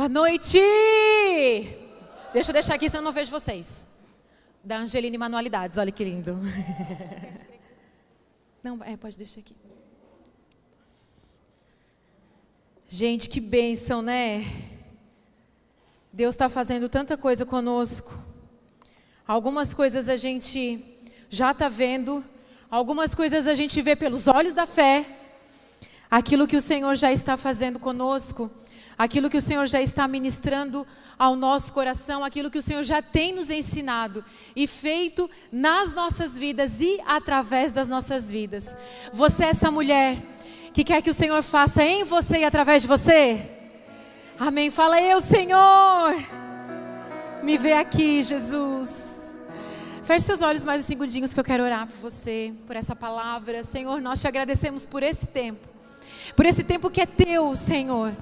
Boa noite! Deixa eu deixar aqui, senão eu não vejo vocês. Da Angelina Manualidades, olha que lindo. Não, é, pode deixar aqui. Gente, que bênção, né? Deus está fazendo tanta coisa conosco. Algumas coisas a gente já está vendo, algumas coisas a gente vê pelos olhos da fé. Aquilo que o Senhor já está fazendo conosco, aquilo que o Senhor já está ministrando ao nosso coração, aquilo que o Senhor já tem nos ensinado e feito nas nossas vidas e através das nossas vidas. Você é essa mulher que quer que o Senhor faça em você e através de você? Amém. Fala eu, Senhor. Me vê aqui, Jesus. Feche seus olhos mais uns segundinhos que eu quero orar por você, por essa palavra. Senhor, nós te agradecemos por esse tempo. Por esse tempo que é teu, Senhor.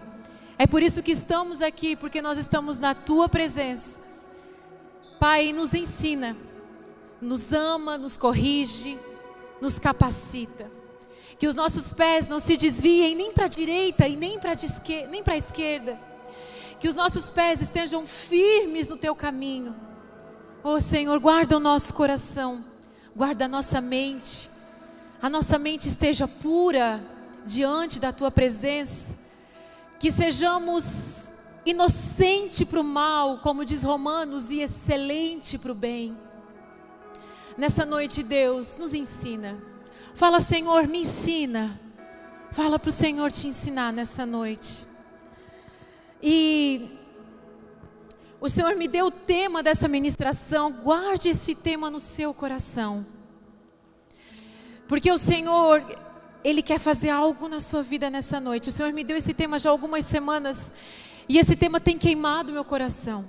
É por isso que estamos aqui, porque nós estamos na tua presença. Pai, nos ensina, nos ama, nos corrige, nos capacita que os nossos pés não se desviem nem para a direita e nem para a esquerda, que os nossos pés estejam firmes no teu caminho. Oh Senhor, guarda o nosso coração, guarda a nossa mente, a nossa mente esteja pura diante da tua presença, que sejamos inocente para o mal, como diz Romanos, e excelente para o bem. Nessa noite, Deus, nos ensina Fala, Senhor, me ensina. Fala para o Senhor te ensinar nessa noite. E o Senhor me deu o tema dessa ministração. Guarde esse tema no seu coração. Porque o Senhor, Ele quer fazer algo na sua vida nessa noite. O Senhor me deu esse tema já há algumas semanas. E esse tema tem queimado meu coração.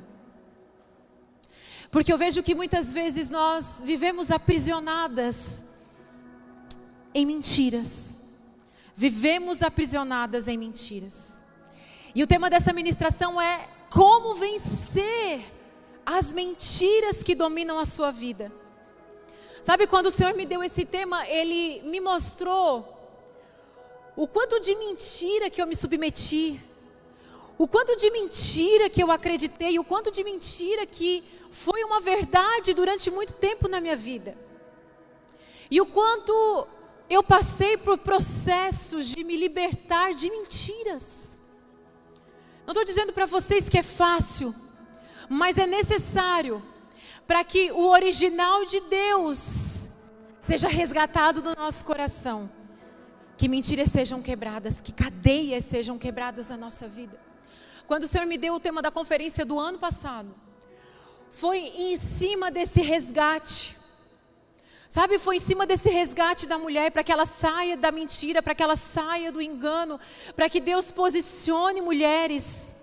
Porque eu vejo que muitas vezes nós vivemos aprisionadas em mentiras. Vivemos aprisionadas em mentiras. E o tema dessa ministração é como vencer as mentiras que dominam a sua vida. Sabe, quando o Senhor me deu esse tema, Ele me mostrou o quanto de mentira que eu me submeti, o quanto de mentira que eu acreditei, o quanto de mentira que foi uma verdade durante muito tempo na minha vida. E o quanto eu passei por processos de me libertar de mentiras. Não estou dizendo para vocês que é fácil, mas é necessário para que o original de Deus seja resgatado do nosso coração. Que mentiras sejam quebradas, que cadeias sejam quebradas na nossa vida. Quando o Senhor me deu o tema da conferência do ano passado, foi em cima desse resgate Sabe, foi em cima desse resgate da mulher para que ela saia da mentira, para que ela saia do engano, para que Deus posicione mulheres,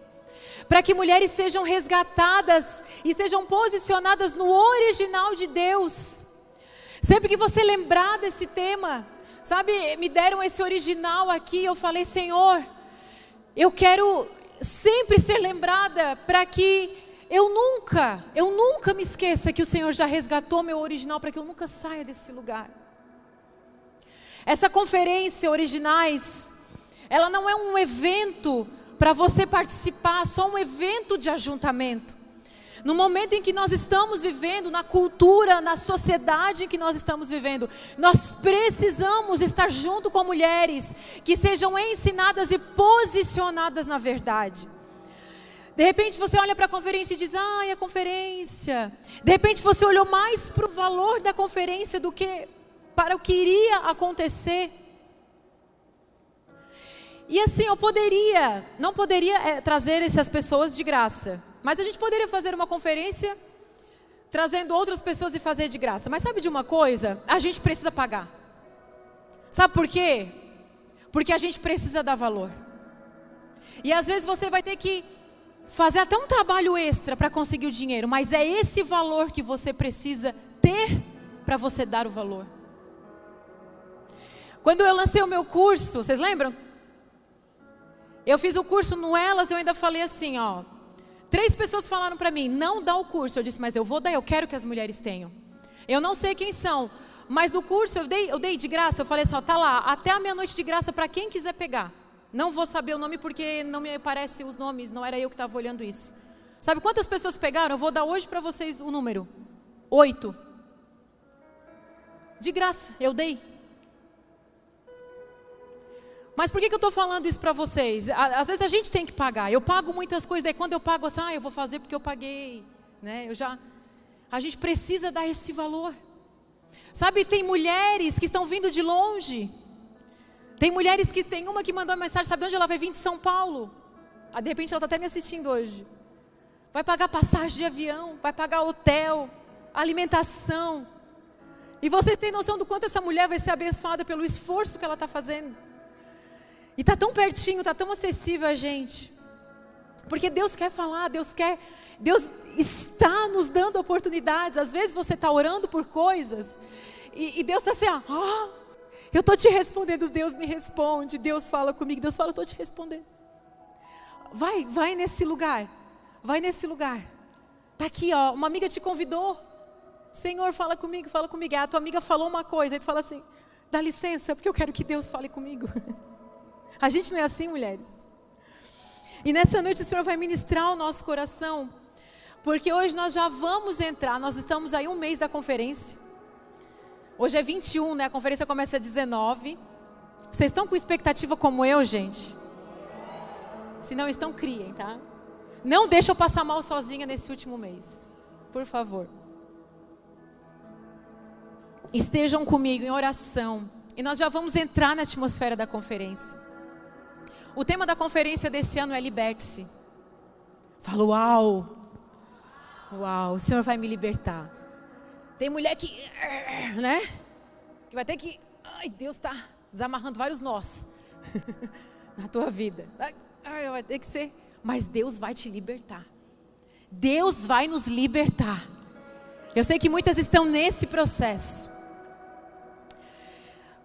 para que mulheres sejam resgatadas e sejam posicionadas no original de Deus. Sempre que você lembrar desse tema, sabe, me deram esse original aqui, eu falei, Senhor, eu quero sempre ser lembrada para que eu nunca, eu nunca me esqueça que o Senhor já resgatou meu original para que eu nunca saia desse lugar. Essa conferência originais, ela não é um evento para você participar, só um evento de ajuntamento. No momento em que nós estamos vivendo, na cultura, na sociedade em que nós estamos vivendo, nós precisamos estar junto com mulheres que sejam ensinadas e posicionadas na verdade. De repente você olha para a conferência e diz: ai, a conferência. De repente você olhou mais para o valor da conferência do que para o que iria acontecer. E assim, eu poderia, não poderia é, trazer essas pessoas de graça, mas a gente poderia fazer uma conferência trazendo outras pessoas e fazer de graça. Mas sabe de uma coisa? A gente precisa pagar. Sabe por quê? Porque a gente precisa dar valor. E às vezes você vai ter que fazer até um trabalho extra para conseguir o dinheiro, mas é esse valor que você precisa ter para você dar o valor. Quando eu lancei o meu curso, vocês lembram? Eu fiz o curso no Elas, eu ainda falei assim, ó. Três pessoas falaram para mim, não dá o curso. Eu disse, mas eu vou dar, eu quero que as mulheres tenham. Eu não sei quem são, mas no curso eu dei, eu dei de graça. Eu falei assim, ó, tá lá, até a meia-noite de graça para quem quiser pegar. Não vou saber o nome porque não me aparecem os nomes, não era eu que estava olhando isso. Sabe quantas pessoas pegaram? Eu vou dar hoje para vocês o número: oito. De graça, eu dei. Mas por que, que eu estou falando isso para vocês? Às vezes a gente tem que pagar. Eu pago muitas coisas, daí quando eu pago assim, ah, eu vou fazer porque eu paguei. Né? Eu já, a gente precisa dar esse valor. Sabe, tem mulheres que estão vindo de longe. Tem mulheres que tem uma que mandou uma mensagem, sabe onde ela vai vir de São Paulo? Ah, de repente ela está até me assistindo hoje. Vai pagar passagem de avião, vai pagar hotel, alimentação. E vocês têm noção do quanto essa mulher vai ser abençoada pelo esforço que ela está fazendo? E está tão pertinho, está tão acessível a gente. Porque Deus quer falar, Deus quer, Deus está nos dando oportunidades. Às vezes você está orando por coisas e, e Deus está assim, ó, eu estou te respondendo, Deus me responde, Deus fala comigo, Deus fala, eu estou te respondendo. Vai, vai nesse lugar, vai nesse lugar. Está aqui, ó, uma amiga te convidou. Senhor, fala comigo, fala comigo. a tua amiga falou uma coisa, aí tu fala assim, dá licença, porque eu quero que Deus fale comigo. A gente não é assim, mulheres. E nessa noite o Senhor vai ministrar o nosso coração, porque hoje nós já vamos entrar, nós estamos aí um mês da conferência. Hoje é 21, né? A conferência começa 19. Vocês estão com expectativa como eu, gente? Se não estão, criem, tá? Não deixa eu passar mal sozinha nesse último mês. Por favor. Estejam comigo em oração. E nós já vamos entrar na atmosfera da conferência. O tema da conferência desse ano é liberte-se. Falo, uau, uau, o Senhor vai me libertar. Tem mulher que, né? Que vai ter que, ai, Deus está desamarrando vários nós na tua vida. Ai, vai ter que ser, mas Deus vai te libertar. Deus vai nos libertar. Eu sei que muitas estão nesse processo.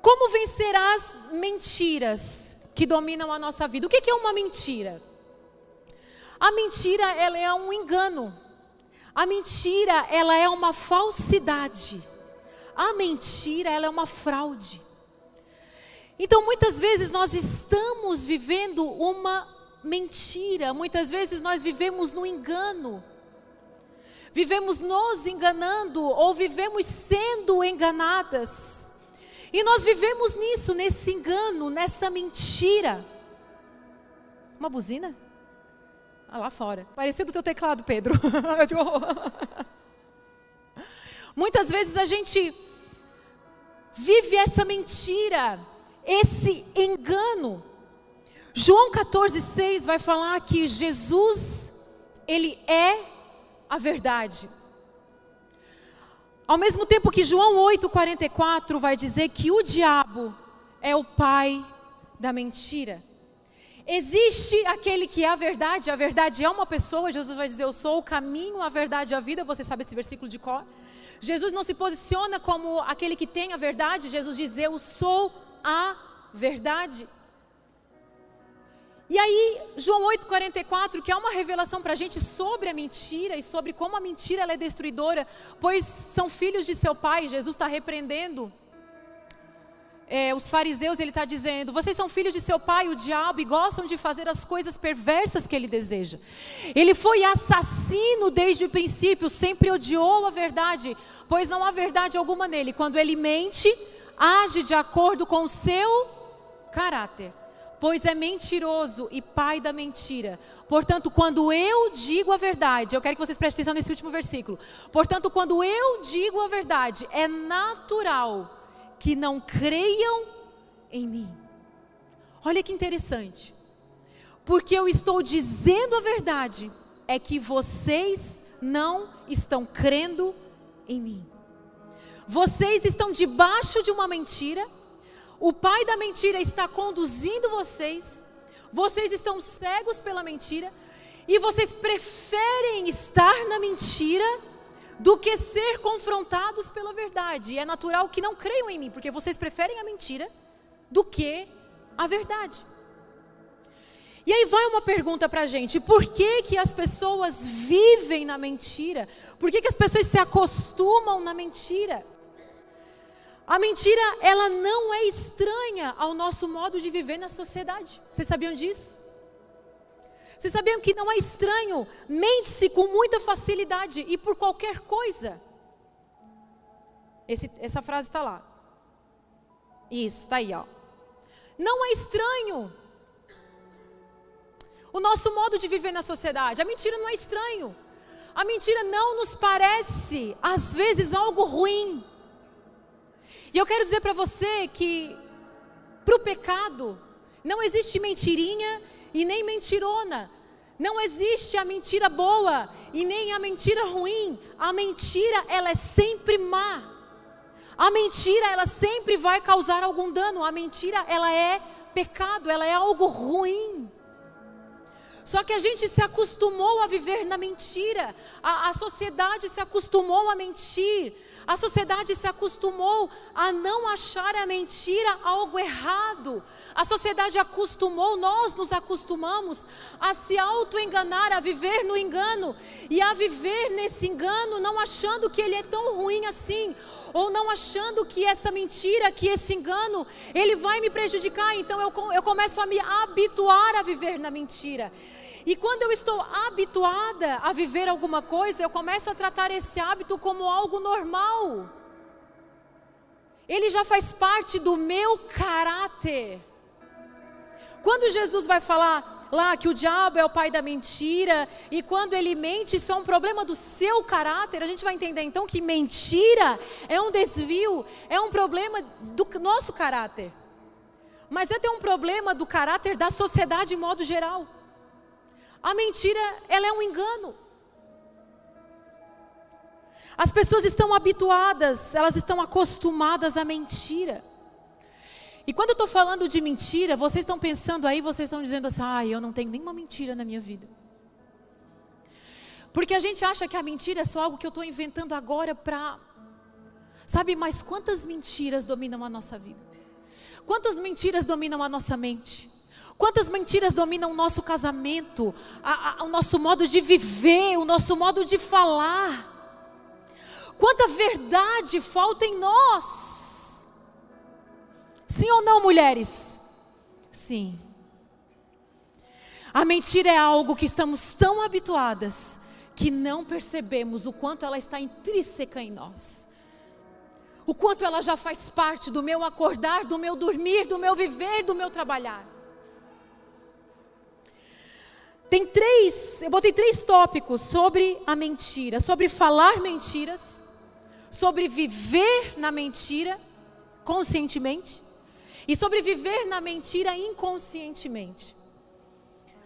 Como vencer as mentiras? Que dominam a nossa vida. O que é uma mentira? A mentira, ela é um engano. A mentira, ela é uma falsidade. A mentira, ela é uma fraude. Então, muitas vezes nós estamos vivendo uma mentira, muitas vezes nós vivemos no engano. Vivemos nos enganando ou vivemos sendo enganadas. E nós vivemos nisso, nesse engano, nessa mentira. Uma buzina? Ah, lá fora. Parecido o teu teclado, Pedro. Muitas vezes a gente vive essa mentira, esse engano. João 14,6 vai falar que Jesus, Ele é a verdade. Ao mesmo tempo que João 8,44 vai dizer que o diabo é o pai da mentira. Existe aquele que é a verdade, a verdade é uma pessoa, Jesus vai dizer: Eu sou o caminho, a verdade e a vida. Você sabe esse versículo de cor? Jesus não se posiciona como aquele que tem a verdade, Jesus diz: Eu sou a verdade. E aí, João 8,44, que é uma revelação para a gente sobre a mentira e sobre como a mentira é destruidora, pois são filhos de seu pai, Jesus está repreendendo. É, os fariseus, ele está dizendo: vocês são filhos de seu pai, o diabo, e gostam de fazer as coisas perversas que ele deseja. Ele foi assassino desde o princípio, sempre odiou a verdade, pois não há verdade alguma nele. Quando ele mente, age de acordo com o seu caráter pois é mentiroso e pai da mentira. Portanto, quando eu digo a verdade, eu quero que vocês prestem atenção nesse último versículo. Portanto, quando eu digo a verdade, é natural que não creiam em mim. Olha que interessante. Porque eu estou dizendo a verdade, é que vocês não estão crendo em mim. Vocês estão debaixo de uma mentira o pai da mentira está conduzindo vocês, vocês estão cegos pela mentira, e vocês preferem estar na mentira do que ser confrontados pela verdade. E é natural que não creiam em mim, porque vocês preferem a mentira do que a verdade. E aí vai uma pergunta para a gente: por que, que as pessoas vivem na mentira? Por que, que as pessoas se acostumam na mentira? A mentira, ela não é estranha ao nosso modo de viver na sociedade. Vocês sabiam disso? Vocês sabiam que não é estranho? Mente-se com muita facilidade e por qualquer coisa. Esse, essa frase está lá. Isso, está aí, ó. Não é estranho o nosso modo de viver na sociedade. A mentira não é estranho. A mentira não nos parece, às vezes, algo ruim. E eu quero dizer para você que, para o pecado, não existe mentirinha e nem mentirona. Não existe a mentira boa e nem a mentira ruim. A mentira, ela é sempre má. A mentira, ela sempre vai causar algum dano. A mentira, ela é pecado, ela é algo ruim. Só que a gente se acostumou a viver na mentira, a, a sociedade se acostumou a mentir, a sociedade se acostumou a não achar a mentira algo errado. A sociedade acostumou, nós nos acostumamos a se auto-enganar, a viver no engano e a viver nesse engano, não achando que ele é tão ruim assim, ou não achando que essa mentira, que esse engano, ele vai me prejudicar. Então eu, eu começo a me habituar a viver na mentira. E quando eu estou habituada a viver alguma coisa, eu começo a tratar esse hábito como algo normal. Ele já faz parte do meu caráter. Quando Jesus vai falar lá que o diabo é o pai da mentira, e quando ele mente, isso é um problema do seu caráter, a gente vai entender então que mentira é um desvio, é um problema do nosso caráter. Mas é ter um problema do caráter da sociedade de modo geral. A mentira, ela é um engano. As pessoas estão habituadas, elas estão acostumadas à mentira. E quando eu estou falando de mentira, vocês estão pensando aí, vocês estão dizendo assim, ah, eu não tenho nenhuma mentira na minha vida. Porque a gente acha que a mentira é só algo que eu estou inventando agora para. Sabe, mas quantas mentiras dominam a nossa vida? Quantas mentiras dominam a nossa mente? Quantas mentiras dominam o nosso casamento, a, a, o nosso modo de viver, o nosso modo de falar? Quanta verdade falta em nós? Sim ou não, mulheres? Sim. A mentira é algo que estamos tão habituadas que não percebemos o quanto ela está intrínseca em nós. O quanto ela já faz parte do meu acordar, do meu dormir, do meu viver, do meu trabalhar. Tem três, eu botei três tópicos sobre a mentira, sobre falar mentiras, sobre viver na mentira conscientemente e sobre viver na mentira inconscientemente.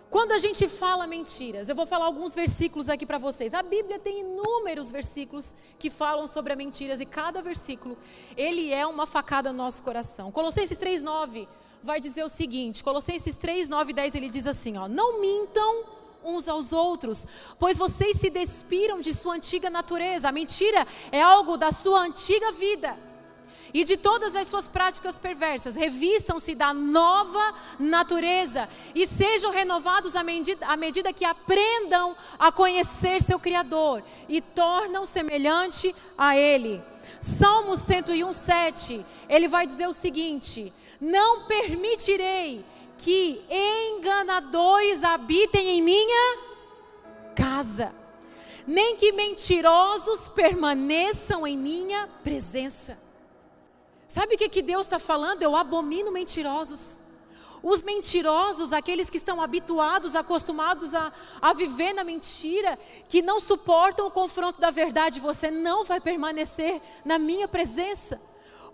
Quando a gente fala mentiras, eu vou falar alguns versículos aqui para vocês. A Bíblia tem inúmeros versículos que falam sobre as mentiras e cada versículo, ele é uma facada no nosso coração. Colossenses 3:9 vai dizer o seguinte, Colossenses 3, 9 e 10, ele diz assim, ó, não mintam uns aos outros, pois vocês se despiram de sua antiga natureza. A mentira é algo da sua antiga vida. E de todas as suas práticas perversas, revistam-se da nova natureza e sejam renovados à medida, à medida que aprendam a conhecer seu Criador e tornam semelhante a Ele. Salmo 101, 7, ele vai dizer o seguinte: não permitirei que enganadores habitem em minha casa, nem que mentirosos permaneçam em minha presença. Sabe o que, que Deus está falando? Eu abomino mentirosos. Os mentirosos, aqueles que estão habituados, acostumados a, a viver na mentira, que não suportam o confronto da verdade, você não vai permanecer na minha presença.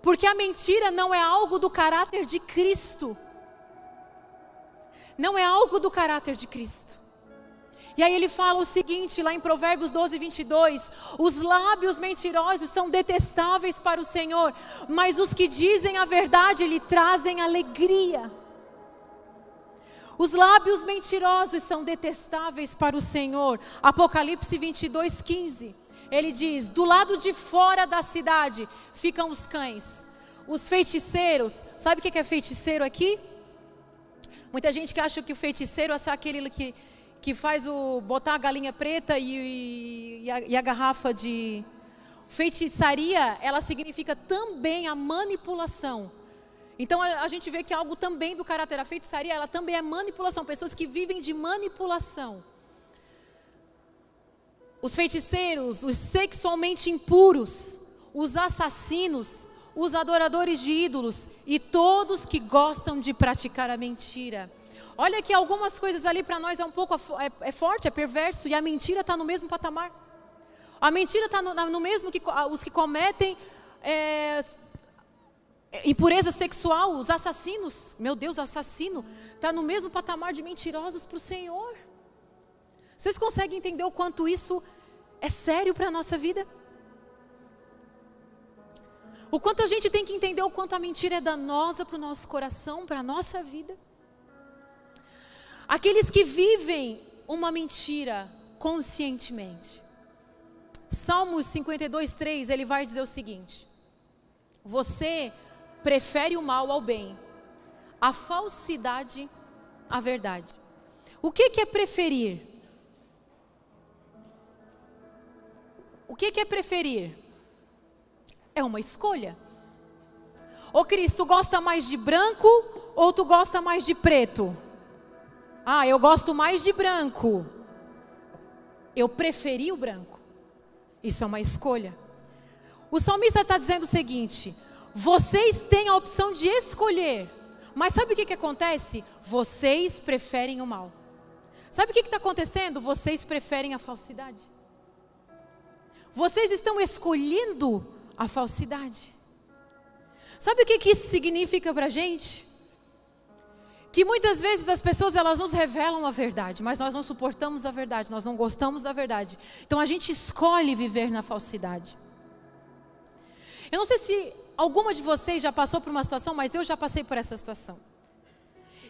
Porque a mentira não é algo do caráter de Cristo. Não é algo do caráter de Cristo. E aí ele fala o seguinte, lá em Provérbios 12, 22: Os lábios mentirosos são detestáveis para o Senhor, mas os que dizem a verdade lhe trazem alegria. Os lábios mentirosos são detestáveis para o Senhor. Apocalipse 22, 15. Ele diz: Do lado de fora da cidade ficam os cães, os feiticeiros. Sabe o que é feiticeiro aqui? Muita gente que acha que o feiticeiro é só aquele que, que faz o botar a galinha preta e, e, a, e a garrafa de. Feitiçaria, ela significa também a manipulação. Então a, a, gente vê que algo também do caráter, a feitiçaria, ela também é manipulação, pessoas que vivem de manipulação. Os feiticeiros, os sexualmente impuros, os assassinos, os adoradores de ídolos e todos que gostam de praticar a mentira. Olha que algumas coisas ali para nós é um pouco é, é, forte, é perverso e a mentira está no mesmo patamar. A mentira está no, no, mesmo que os que cometem é, impureza sexual, os assassinos. Meu Deus, assassino está no mesmo patamar de mentirosos para o Senhor. Vocês conseguem entender o quanto isso é sério para a nossa vida? O quanto a gente tem que entender o quanto a mentira é danosa para o nosso coração, para a nossa vida. Aqueles que vivem uma mentira conscientemente. Salmos 52, 3, ele vai dizer o seguinte: Você prefere o mal ao bem, a falsidade à verdade. O que, que é preferir? O que, é preferir? É uma escolha. Ô Cris, tu gosta mais de branco ou tu gosta mais de preto? Ah, eu gosto mais de branco. Eu preferi o branco. Isso é uma escolha. O salmista está dizendo o seguinte: vocês têm a opção de escolher, mas sabe o que, que acontece? Vocês preferem o mal. Sabe o que está acontecendo? Vocês preferem a falsidade. Vocês estão escolhendo a falsidade. Sabe o que, que isso significa para a gente? Que muitas vezes as pessoas elas nos revelam a verdade, mas nós não suportamos a verdade, nós não gostamos da verdade. Então a gente escolhe viver na falsidade. Eu não sei se alguma de vocês já passou por uma situação, mas eu já passei por essa situação.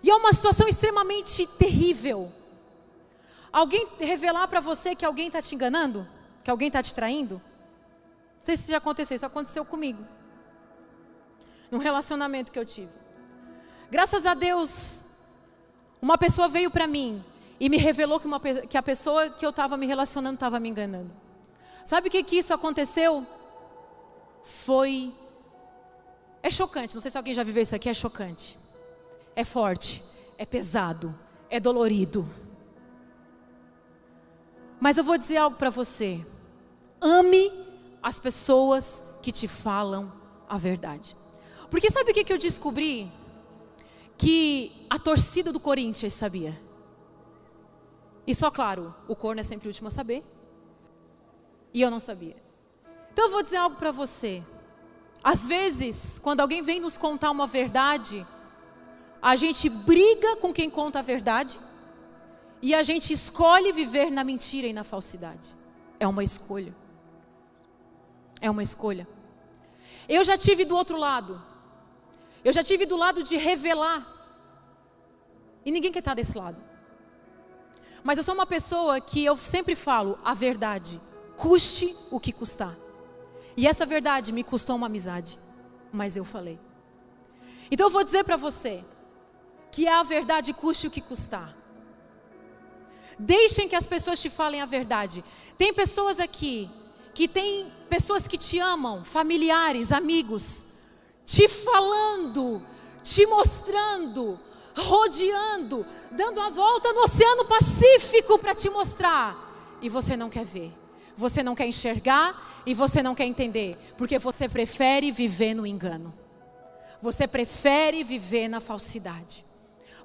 E é uma situação extremamente terrível. Alguém revelar para você que alguém está te enganando, que alguém está te traindo, não sei se já aconteceu, isso aconteceu comigo. Num relacionamento que eu tive. Graças a Deus, uma pessoa veio para mim e me revelou que, uma, que a pessoa que eu estava me relacionando estava me enganando. Sabe o que, que isso aconteceu? Foi. É chocante, não sei se alguém já viveu isso aqui, é chocante. É forte, é pesado, é dolorido. Mas eu vou dizer algo para você. Ame as pessoas que te falam a verdade. Porque sabe o que, que eu descobri? Que a torcida do Corinthians sabia. E só claro, o corno é sempre o último a saber. E eu não sabia. Então eu vou dizer algo para você. Às vezes, quando alguém vem nos contar uma verdade, a gente briga com quem conta a verdade e a gente escolhe viver na mentira e na falsidade. É uma escolha. É uma escolha. Eu já tive do outro lado. Eu já tive do lado de revelar. E ninguém quer estar desse lado. Mas eu sou uma pessoa que eu sempre falo a verdade, custe o que custar. E essa verdade me custou uma amizade, mas eu falei. Então eu vou dizer para você que a verdade custe o que custar. Deixem que as pessoas te falem a verdade. Tem pessoas aqui que tem pessoas que te amam, familiares, amigos, te falando, te mostrando, rodeando, dando a volta no Oceano Pacífico para te mostrar. E você não quer ver, você não quer enxergar e você não quer entender, porque você prefere viver no engano, você prefere viver na falsidade.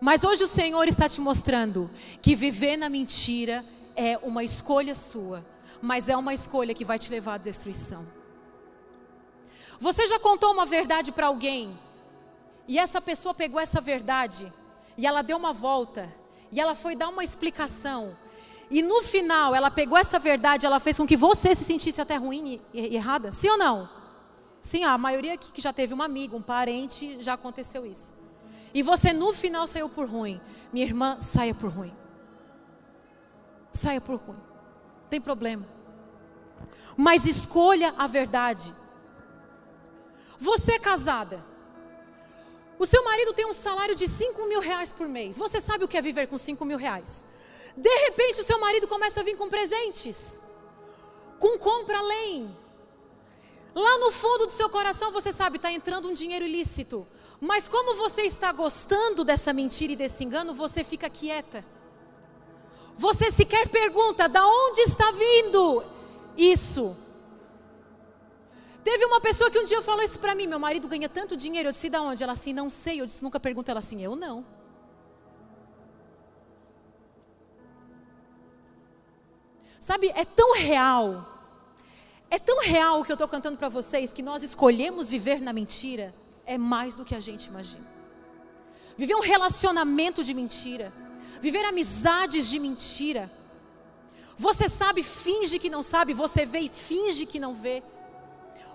Mas hoje o Senhor está te mostrando que viver na mentira é uma escolha sua mas é uma escolha que vai te levar à destruição. Você já contou uma verdade para alguém e essa pessoa pegou essa verdade e ela deu uma volta e ela foi dar uma explicação e no final ela pegou essa verdade, ela fez com que você se sentisse até ruim e, e errada? Sim ou não? Sim, a maioria que já teve um amigo, um parente, já aconteceu isso. E você no final saiu por ruim. Minha irmã, saia por ruim. Saia por ruim tem problema. Mas escolha a verdade. Você é casada. O seu marido tem um salário de 5 mil reais por mês. Você sabe o que é viver com 5 mil reais? De repente, o seu marido começa a vir com presentes, com compra além. Lá no fundo do seu coração você sabe, está entrando um dinheiro ilícito. Mas como você está gostando dessa mentira e desse engano, você fica quieta. Você sequer pergunta: da onde está vindo isso? Teve uma pessoa que um dia falou isso para mim: meu marido ganha tanto dinheiro. Eu disse: da onde? Ela assim, não sei. Eu disse: nunca pergunta. Ela assim, eu não. Sabe, é tão real é tão real o que eu estou cantando para vocês que nós escolhemos viver na mentira é mais do que a gente imagina. Viver um relacionamento de mentira, viver amizades de mentira. Você sabe, finge que não sabe, você vê e finge que não vê.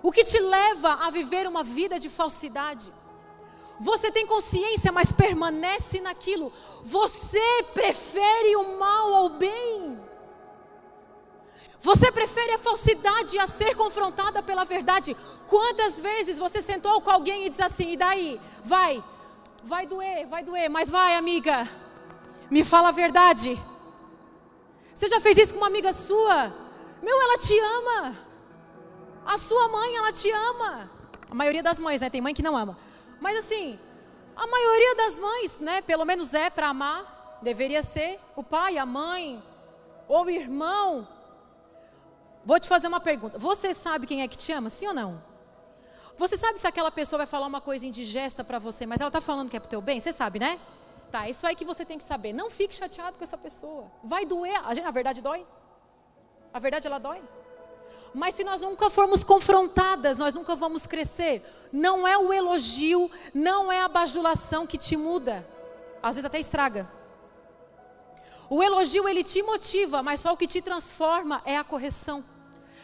O que te leva a viver uma vida de falsidade? Você tem consciência, mas permanece naquilo. Você prefere o mal ao bem. Você prefere a falsidade a ser confrontada pela verdade? Quantas vezes você sentou com alguém e diz assim, e daí? Vai, vai doer, vai doer, mas vai, amiga, me fala a verdade. Você já fez isso com uma amiga sua? Meu, ela te ama. A sua mãe, ela te ama. A maioria das mães, né? Tem mãe que não ama. Mas assim, a maioria das mães, né? Pelo menos é para amar. Deveria ser o pai, a mãe, ou o irmão, Vou te fazer uma pergunta. Você sabe quem é que te ama, sim ou não? Você sabe se aquela pessoa vai falar uma coisa indigesta para você, mas ela está falando que é para o teu bem? Você sabe, né? Tá, isso aí que você tem que saber. Não fique chateado com essa pessoa. Vai doer. A verdade dói. A verdade ela dói. Mas se nós nunca formos confrontadas, nós nunca vamos crescer. Não é o elogio, não é a bajulação que te muda. Às vezes até estraga. O elogio ele te motiva, mas só o que te transforma é a correção.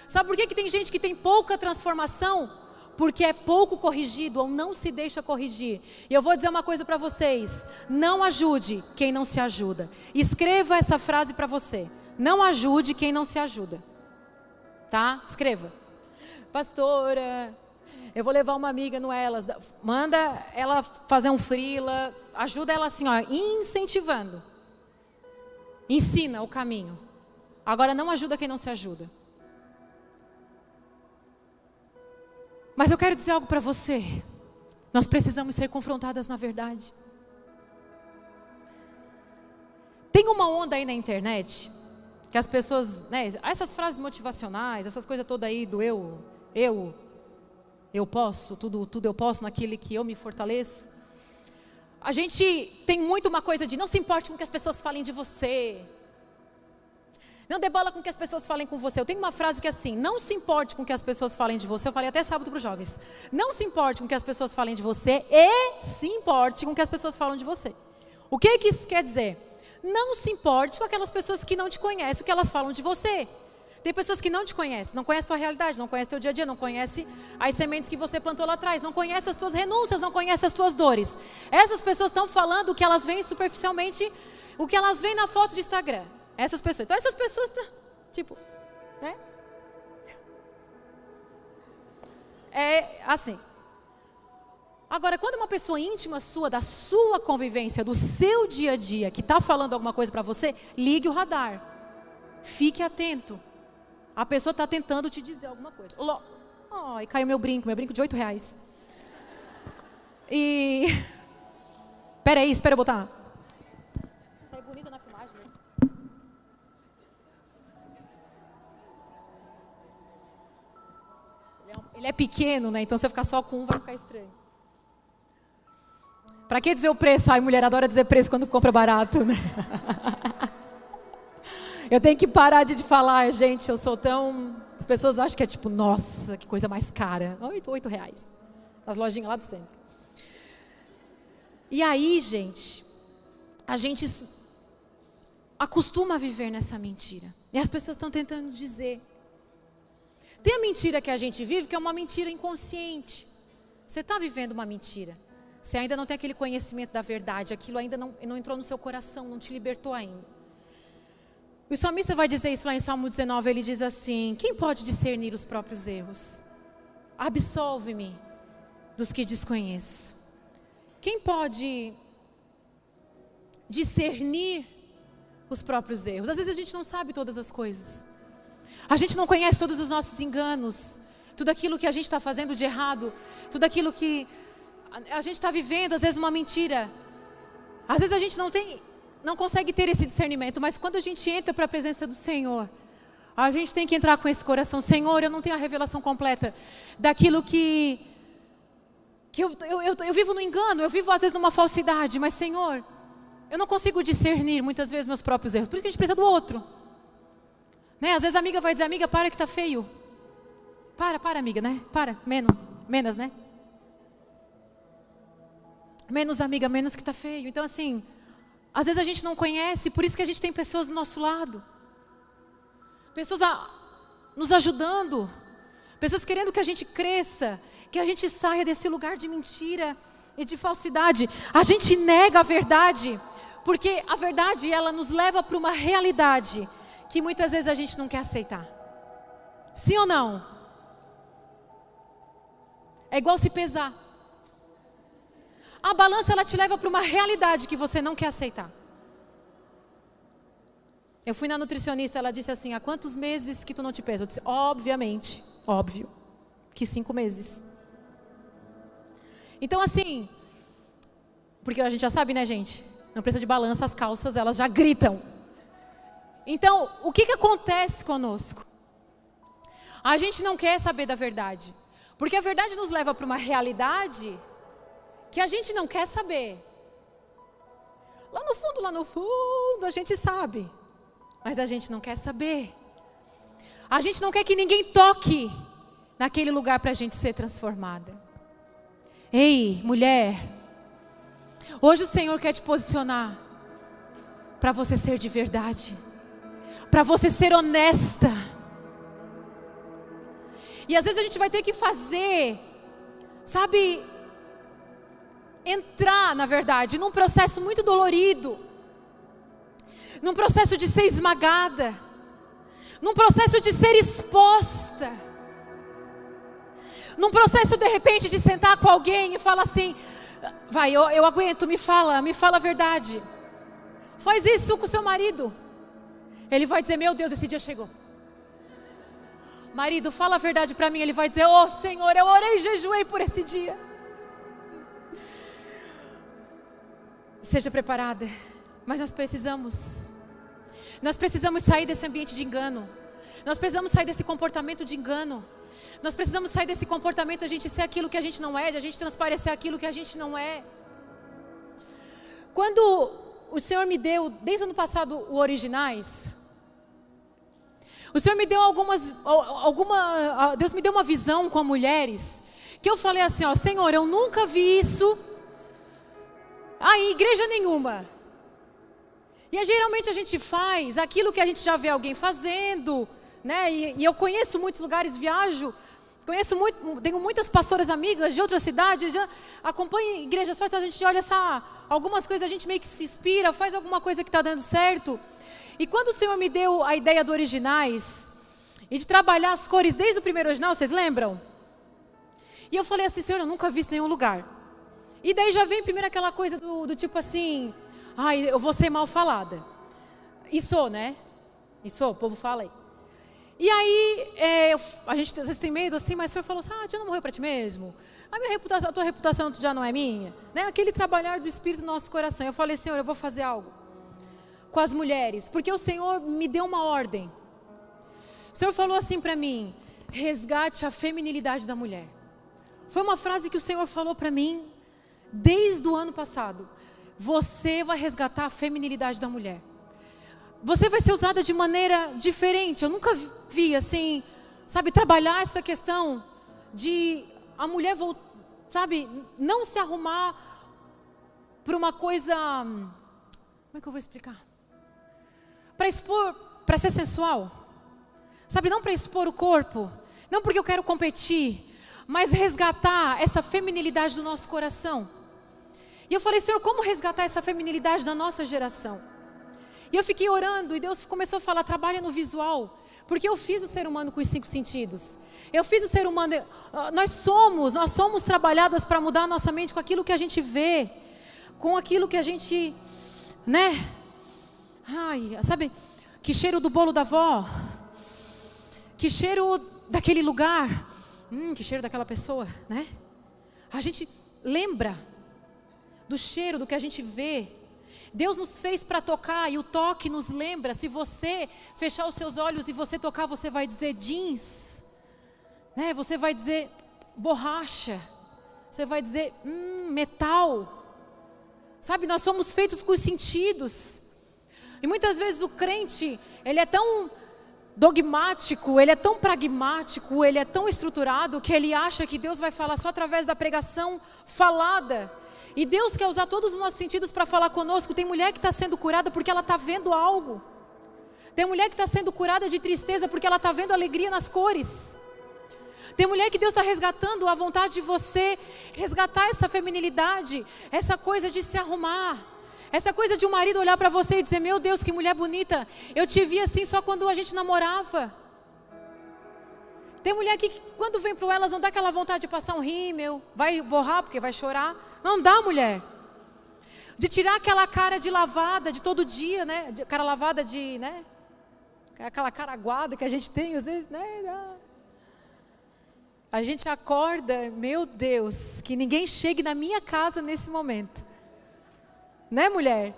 Sabe por que, que tem gente que tem pouca transformação? Porque é pouco corrigido ou não se deixa corrigir. E eu vou dizer uma coisa para vocês: não ajude quem não se ajuda. Escreva essa frase para você: não ajude quem não se ajuda. Tá? Escreva. Pastora, eu vou levar uma amiga no Elas. Manda ela fazer um frila. Ajuda ela assim, ó, incentivando. Ensina o caminho. Agora não ajuda quem não se ajuda. Mas eu quero dizer algo para você. Nós precisamos ser confrontadas na verdade. Tem uma onda aí na internet que as pessoas, né, essas frases motivacionais, essas coisas todas aí do eu, eu, eu posso, tudo, tudo eu posso naquele que eu me fortaleço. A gente tem muito uma coisa de não se importe com o que as pessoas falem de você. Não dê bola com que as pessoas falem com você. Eu tenho uma frase que é assim: não se importe com que as pessoas falem de você. Eu falei até sábado para os jovens. Não se importe com que as pessoas falem de você e se importe com que as pessoas falam de você. O que, que isso quer dizer? Não se importe com aquelas pessoas que não te conhecem, o que elas falam de você. Tem pessoas que não te conhecem, não conhecem a sua realidade, não conhecem teu dia a dia, não conhecem as sementes que você plantou lá atrás, não conhecem as tuas renúncias, não conhecem as tuas dores. Essas pessoas estão falando o que elas veem superficialmente, o que elas veem na foto de Instagram. Essas pessoas. Então essas pessoas, tá, tipo, né? É assim. Agora, quando uma pessoa íntima sua, da sua convivência, do seu dia a dia, que está falando alguma coisa para você, ligue o radar. Fique atento. A pessoa está tentando te dizer alguma coisa. Oh, e caiu meu brinco, meu brinco de oito reais. E. Peraí, espera eu botar. Ele é pequeno, né? Então se eu ficar só com um vai ficar estranho. Para que dizer o preço? Ai, mulher adora dizer preço quando compra barato, né? eu tenho que parar de falar, gente, eu sou tão. As pessoas acham que é tipo, nossa, que coisa mais cara. Oito, oito reais. As lojinhas lá do centro. E aí, gente, a gente acostuma a viver nessa mentira. E as pessoas estão tentando dizer tem a mentira que a gente vive, que é uma mentira inconsciente. Você está vivendo uma mentira. Você ainda não tem aquele conhecimento da verdade, aquilo ainda não, não entrou no seu coração, não te libertou ainda. O salmista vai dizer isso lá em Salmo 19, ele diz assim: Quem pode discernir os próprios erros? Absolve-me dos que desconheço. Quem pode discernir os próprios erros? Às vezes a gente não sabe todas as coisas. A gente não conhece todos os nossos enganos. tudo aquilo que a gente está fazendo de errado, tudo aquilo que a gente está vivendo, às vezes uma mentira. Às vezes a gente não tem, não consegue ter esse discernimento, mas quando a gente entra para a presença do Senhor, a gente tem que entrar com esse coração, Senhor, eu não tenho a revelação completa daquilo que que eu, eu, eu, eu vivo no engano, eu vivo às vezes numa falsidade, mas Senhor, eu não consigo discernir muitas vezes meus próprios erros. Por isso que a gente precisa do outro. Né? Às vezes a amiga vai dizer, amiga, para que está feio. Para, para, amiga, né? Para, menos, menos, né? Menos, amiga, menos que está feio. Então, assim, às vezes a gente não conhece, por isso que a gente tem pessoas do nosso lado. Pessoas a, nos ajudando. Pessoas querendo que a gente cresça, que a gente saia desse lugar de mentira e de falsidade. A gente nega a verdade, porque a verdade ela nos leva para uma realidade que muitas vezes a gente não quer aceitar. Sim ou não? É igual se pesar. A balança ela te leva para uma realidade que você não quer aceitar. Eu fui na nutricionista, ela disse assim: há quantos meses que tu não te pesa? Eu disse: obviamente, óbvio, que cinco meses. Então, assim, porque a gente já sabe, né, gente? Não precisa de balança, as calças, elas já gritam. Então, o que, que acontece conosco? A gente não quer saber da verdade. Porque a verdade nos leva para uma realidade que a gente não quer saber. Lá no fundo, lá no fundo, a gente sabe. Mas a gente não quer saber. A gente não quer que ninguém toque naquele lugar para a gente ser transformada. Ei, mulher, hoje o Senhor quer te posicionar para você ser de verdade, para você ser honesta. E às vezes a gente vai ter que fazer, sabe, entrar, na verdade, num processo muito dolorido, num processo de ser esmagada, num processo de ser exposta num processo de repente de sentar com alguém e falar assim: vai, eu, eu aguento, me fala, me fala a verdade. Faz isso com seu marido. Ele vai dizer: Meu Deus, esse dia chegou. Marido, fala a verdade para mim. Ele vai dizer: Oh Senhor, eu orei e jejuei por esse dia. Seja preparada, mas nós precisamos. Nós precisamos sair desse ambiente de engano. Nós precisamos sair desse comportamento de engano. Nós precisamos sair desse comportamento, a gente ser aquilo que a gente não é, de a gente transparecer aquilo que a gente não é. Quando o Senhor me deu, desde o ano passado, o Originais, o Senhor me deu algumas, alguma, Deus me deu uma visão com mulheres, que eu falei assim, ó, Senhor, eu nunca vi isso aí, igreja nenhuma. E geralmente a gente faz aquilo que a gente já vê alguém fazendo, né? E, e eu conheço muitos lugares, viajo Conheço muito, tenho muitas pastoras amigas de outras cidades, já acompanho igrejas a gente olha essa, algumas coisas, a gente meio que se inspira, faz alguma coisa que está dando certo. E quando o Senhor me deu a ideia do originais, e de trabalhar as cores desde o primeiro original, vocês lembram? E eu falei assim, Senhor, eu nunca vi isso em nenhum lugar. E daí já vem primeiro aquela coisa do, do tipo assim, ai, eu vou ser mal falada. E sou, né? E sou, o povo fala aí. E aí, é, a gente às vezes tem medo assim, mas o senhor falou assim: ah, já não morreu para ti mesmo? A, minha reputação, a tua reputação já não é minha? Né? Aquele trabalhar do Espírito no nosso coração. Eu falei, Senhor, eu vou fazer algo com as mulheres, porque o Senhor me deu uma ordem. O Senhor falou assim para mim: resgate a feminilidade da mulher. Foi uma frase que o Senhor falou para mim desde o ano passado. Você vai resgatar a feminilidade da mulher você vai ser usada de maneira diferente. Eu nunca vi assim, sabe, trabalhar essa questão de a mulher, sabe, não se arrumar para uma coisa. Como é que eu vou explicar? Para expor, para ser sensual. Sabe, não para expor o corpo, não porque eu quero competir, mas resgatar essa feminilidade do nosso coração. E eu falei, Senhor, como resgatar essa feminilidade da nossa geração? E eu fiquei orando e Deus começou a falar: trabalha no visual. Porque eu fiz o ser humano com os cinco sentidos. Eu fiz o ser humano. Ah, nós somos, nós somos trabalhadas para mudar a nossa mente com aquilo que a gente vê, com aquilo que a gente, né? Ai, sabe? Que cheiro do bolo da avó. Que cheiro daquele lugar. hum, que cheiro daquela pessoa, né? A gente lembra do cheiro, do que a gente vê. Deus nos fez para tocar e o toque nos lembra. Se você fechar os seus olhos e você tocar, você vai dizer jeans, né? Você vai dizer borracha, você vai dizer hum, metal. Sabe, nós somos feitos com os sentidos. E muitas vezes o crente, ele é tão dogmático, ele é tão pragmático, ele é tão estruturado que ele acha que Deus vai falar só através da pregação falada. E Deus quer usar todos os nossos sentidos para falar conosco. Tem mulher que está sendo curada porque ela está vendo algo. Tem mulher que está sendo curada de tristeza porque ela está vendo alegria nas cores. Tem mulher que Deus está resgatando a vontade de você resgatar essa feminilidade, essa coisa de se arrumar, essa coisa de um marido olhar para você e dizer: Meu Deus, que mulher bonita. Eu te vi assim só quando a gente namorava. Tem mulher que, quando vem para elas, não dá aquela vontade de passar um rímel, vai borrar porque vai chorar. Não dá, mulher. De tirar aquela cara de lavada de todo dia, né? De, cara lavada de, né? Aquela cara aguada que a gente tem, às vezes, né? A gente acorda, meu Deus, que ninguém chegue na minha casa nesse momento. Né, mulher?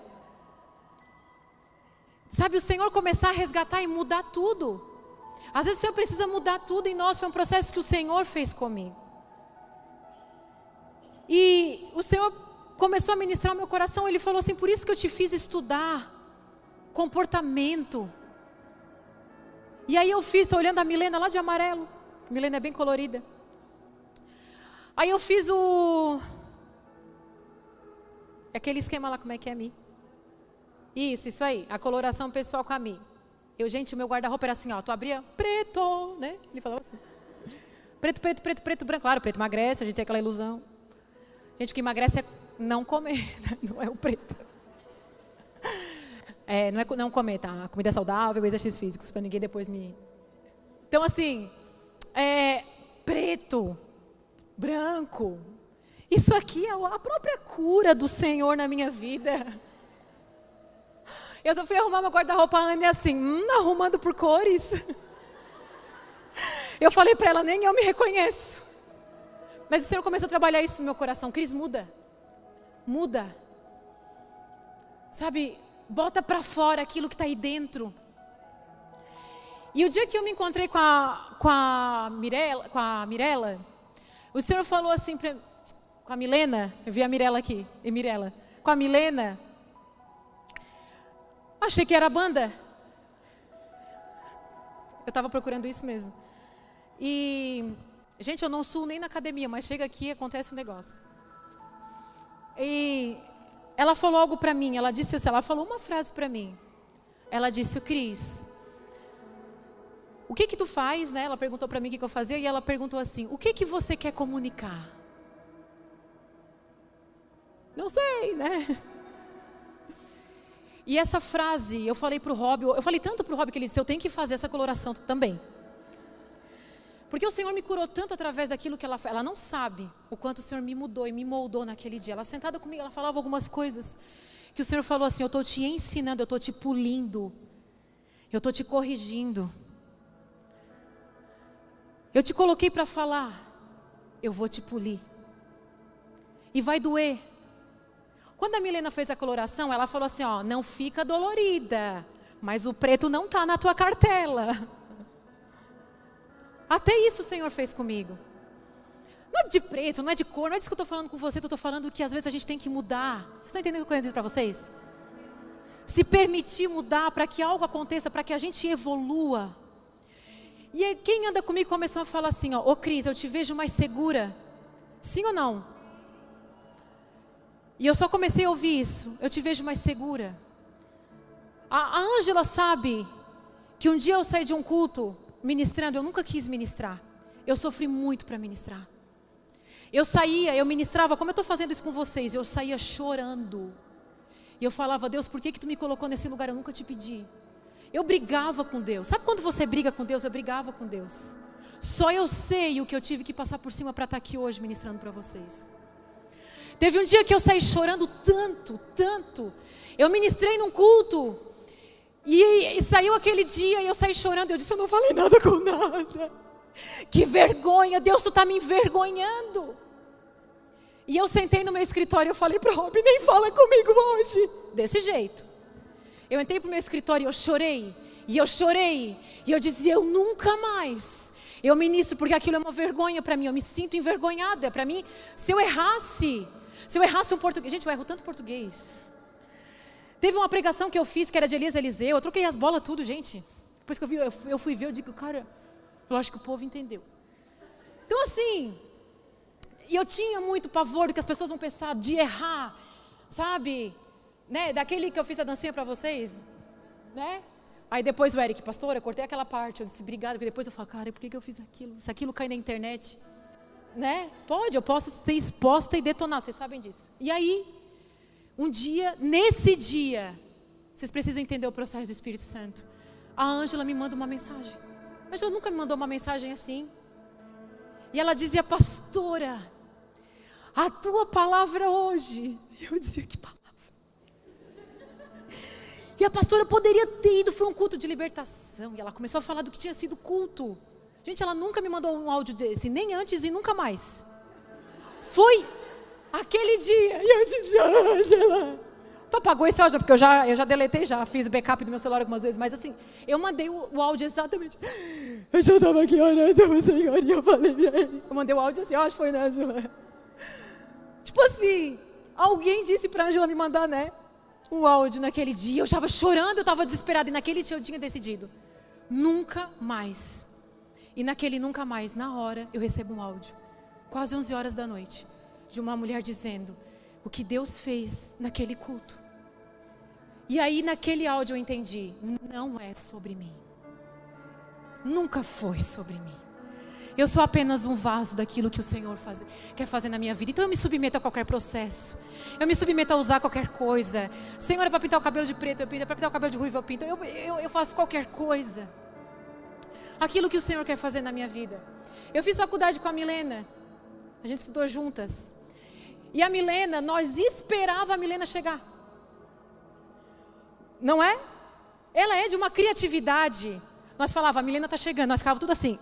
Sabe, o Senhor começar a resgatar e mudar tudo. Às vezes o Senhor precisa mudar tudo em nós, foi um processo que o Senhor fez comigo. E o Senhor começou a ministrar o meu coração, ele falou assim: por isso que eu te fiz estudar comportamento. E aí eu fiz, estou olhando a Milena lá de amarelo. Milena é bem colorida. Aí eu fiz o aquele esquema lá, como é que é Mi? Isso, isso aí. A coloração pessoal com a Mi. Eu, gente, o meu guarda-roupa era assim, ó. Tu abria preto, né? Ele falava assim. Preto, preto, preto, preto, branco. Claro, preto emagrece, a gente tem aquela ilusão. Gente, o que emagrece é não comer, não é o preto. É, não é não comer, tá? Comida é saudável, exercícios físicos, para ninguém depois me. Então, assim, é, preto, branco, isso aqui é a própria cura do Senhor na minha vida. Eu fui arrumar meu guarda-roupa, a Ana assim, hum, arrumando por cores. Eu falei para ela, nem eu me reconheço. Mas o Senhor começou a trabalhar isso no meu coração. Cris, muda. Muda. Sabe, bota para fora aquilo que está aí dentro. E o dia que eu me encontrei com a, com a, com a Mirella, o Senhor falou assim para com a Milena, eu vi a Mirella aqui, e Mirella, com a Milena, achei que era a banda. Eu estava procurando isso mesmo. E, gente, eu não sou nem na academia, mas chega aqui e acontece um negócio. E ela falou algo para mim, ela disse assim, ela falou uma frase para mim. Ela disse, o Cris, o que que tu faz, né? Ela perguntou para mim o que, que eu fazia e ela perguntou assim, o que que você quer comunicar? Não sei, né? E essa frase, eu falei para o Rob, eu falei tanto para o Rob que ele disse, eu tenho que fazer essa coloração também. Porque o Senhor me curou tanto através daquilo que ela Ela não sabe o quanto o Senhor me mudou e me moldou naquele dia. Ela sentada comigo, ela falava algumas coisas que o Senhor falou assim: Eu estou te ensinando, eu estou te pulindo, eu estou te corrigindo. Eu te coloquei para falar, eu vou te polir. E vai doer, quando a Milena fez a coloração, ela falou assim: ó, não fica dolorida, mas o preto não está na tua cartela. Até isso o Senhor fez comigo. Não é de preto, não é de cor, não é disso que eu estou falando com você, eu estou falando que às vezes a gente tem que mudar. Vocês estão entendendo o que eu estou para vocês? Se permitir mudar para que algo aconteça, para que a gente evolua. E quem anda comigo começou a falar assim: ó, ô Cris, eu te vejo mais segura. Sim ou não? E eu só comecei a ouvir isso. Eu te vejo mais segura. A Ângela sabe que um dia eu saí de um culto ministrando, eu nunca quis ministrar. Eu sofri muito para ministrar. Eu saía, eu ministrava, como eu estou fazendo isso com vocês, eu saía chorando. E eu falava, Deus, por que, que tu me colocou nesse lugar? Eu nunca te pedi. Eu brigava com Deus. Sabe quando você briga com Deus? Eu brigava com Deus. Só eu sei o que eu tive que passar por cima para estar aqui hoje ministrando para vocês. Teve um dia que eu saí chorando tanto, tanto. Eu ministrei num culto. E, e, saiu aquele dia e eu saí chorando. Eu disse: Eu não falei nada com nada. Que vergonha, Deus, tu está me envergonhando. E eu sentei no meu escritório e falei para Rob, nem fala comigo hoje. Desse jeito. Eu entrei para o meu escritório e eu chorei. E eu chorei. E eu dizia, eu nunca mais. Eu ministro porque aquilo é uma vergonha para mim. Eu me sinto envergonhada. Para mim, se eu errasse, se eu errasse um português. Gente, eu erro tanto português. Teve uma pregação que eu fiz que era de Elias Eliseu. Eu troquei as bolas tudo, gente. Depois que eu vi, eu fui ver, eu digo, cara, eu acho que o povo entendeu. Então, assim, e eu tinha muito pavor do que as pessoas vão pensar, de errar, sabe? Né? Daquele que eu fiz a dancinha para vocês, né? Aí depois o Eric, pastor, eu cortei aquela parte, eu disse, obrigado, porque depois eu falo, cara, por que, que eu fiz aquilo? Se aquilo cai na internet, né? Pode, eu posso ser exposta e detonar, vocês sabem disso. E aí, um dia, nesse dia, vocês precisam entender o processo do Espírito Santo. A Ângela me manda uma mensagem. A Ângela nunca me mandou uma mensagem assim. E ela dizia, pastora, a tua palavra hoje. Eu dizia, que palavra? E a pastora poderia ter ido, foi um culto de libertação. E ela começou a falar do que tinha sido culto. Gente, ela nunca me mandou um áudio desse, nem antes e nunca mais. Foi aquele dia. E eu dizia, Angela, tu apagou esse áudio, porque eu já, eu já deletei, já fiz backup do meu celular algumas vezes, mas assim, eu mandei o, o áudio exatamente. Eu já estava aqui orando o Senhor e eu falei pra ele. Eu mandei o áudio assim, eu acho que foi, né, Angela? Tipo assim, alguém disse para Angela me mandar, né? Um áudio naquele dia. Eu estava chorando, eu estava desesperada. E naquele dia eu tinha decidido: nunca mais. E naquele nunca mais, na hora, eu recebo um áudio, quase 11 horas da noite, de uma mulher dizendo o que Deus fez naquele culto. E aí, naquele áudio, eu entendi: não é sobre mim. Nunca foi sobre mim. Eu sou apenas um vaso daquilo que o Senhor faz, quer fazer na minha vida. Então eu me submeto a qualquer processo. Eu me submeto a usar qualquer coisa. Senhor, é para pintar o cabelo de preto, eu pinto. É para pintar o cabelo de ruivo, eu pinto. Eu, eu, eu faço qualquer coisa. Aquilo que o Senhor quer fazer na minha vida. Eu fiz faculdade com a Milena. A gente estudou juntas. E a Milena, nós esperava a Milena chegar. Não é? Ela é de uma criatividade. Nós falava, a Milena está chegando, nós ficávamos tudo assim.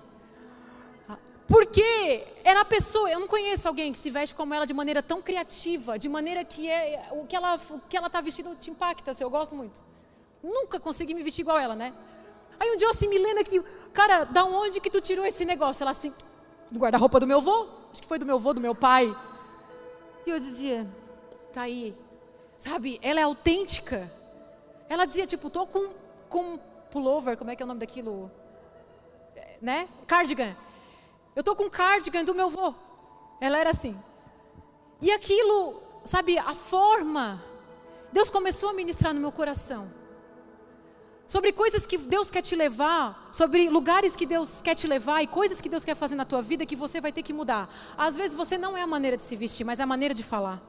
Porque era a pessoa, eu não conheço alguém que se veste como ela de maneira tão criativa, de maneira que é, o que ela o que ela está vestindo te impacta, assim, eu gosto muito. Nunca consegui me vestir igual ela, né? Aí um dia eu assim, Milena, que, cara, da onde que tu tirou esse negócio? Ela assim, do guarda-roupa do meu avô, acho que foi do meu avô, do meu pai. E eu dizia, tá aí, sabe, ela é autêntica. Ela dizia, tipo, tô com, com pullover, como é que é o nome daquilo? É, né? Cardigan. Eu estou com cardigan do meu avô. Ela era assim. E aquilo, sabe, a forma, Deus começou a ministrar no meu coração. Sobre coisas que Deus quer te levar, sobre lugares que Deus quer te levar e coisas que Deus quer fazer na tua vida que você vai ter que mudar. Às vezes você não é a maneira de se vestir, mas é a maneira de falar.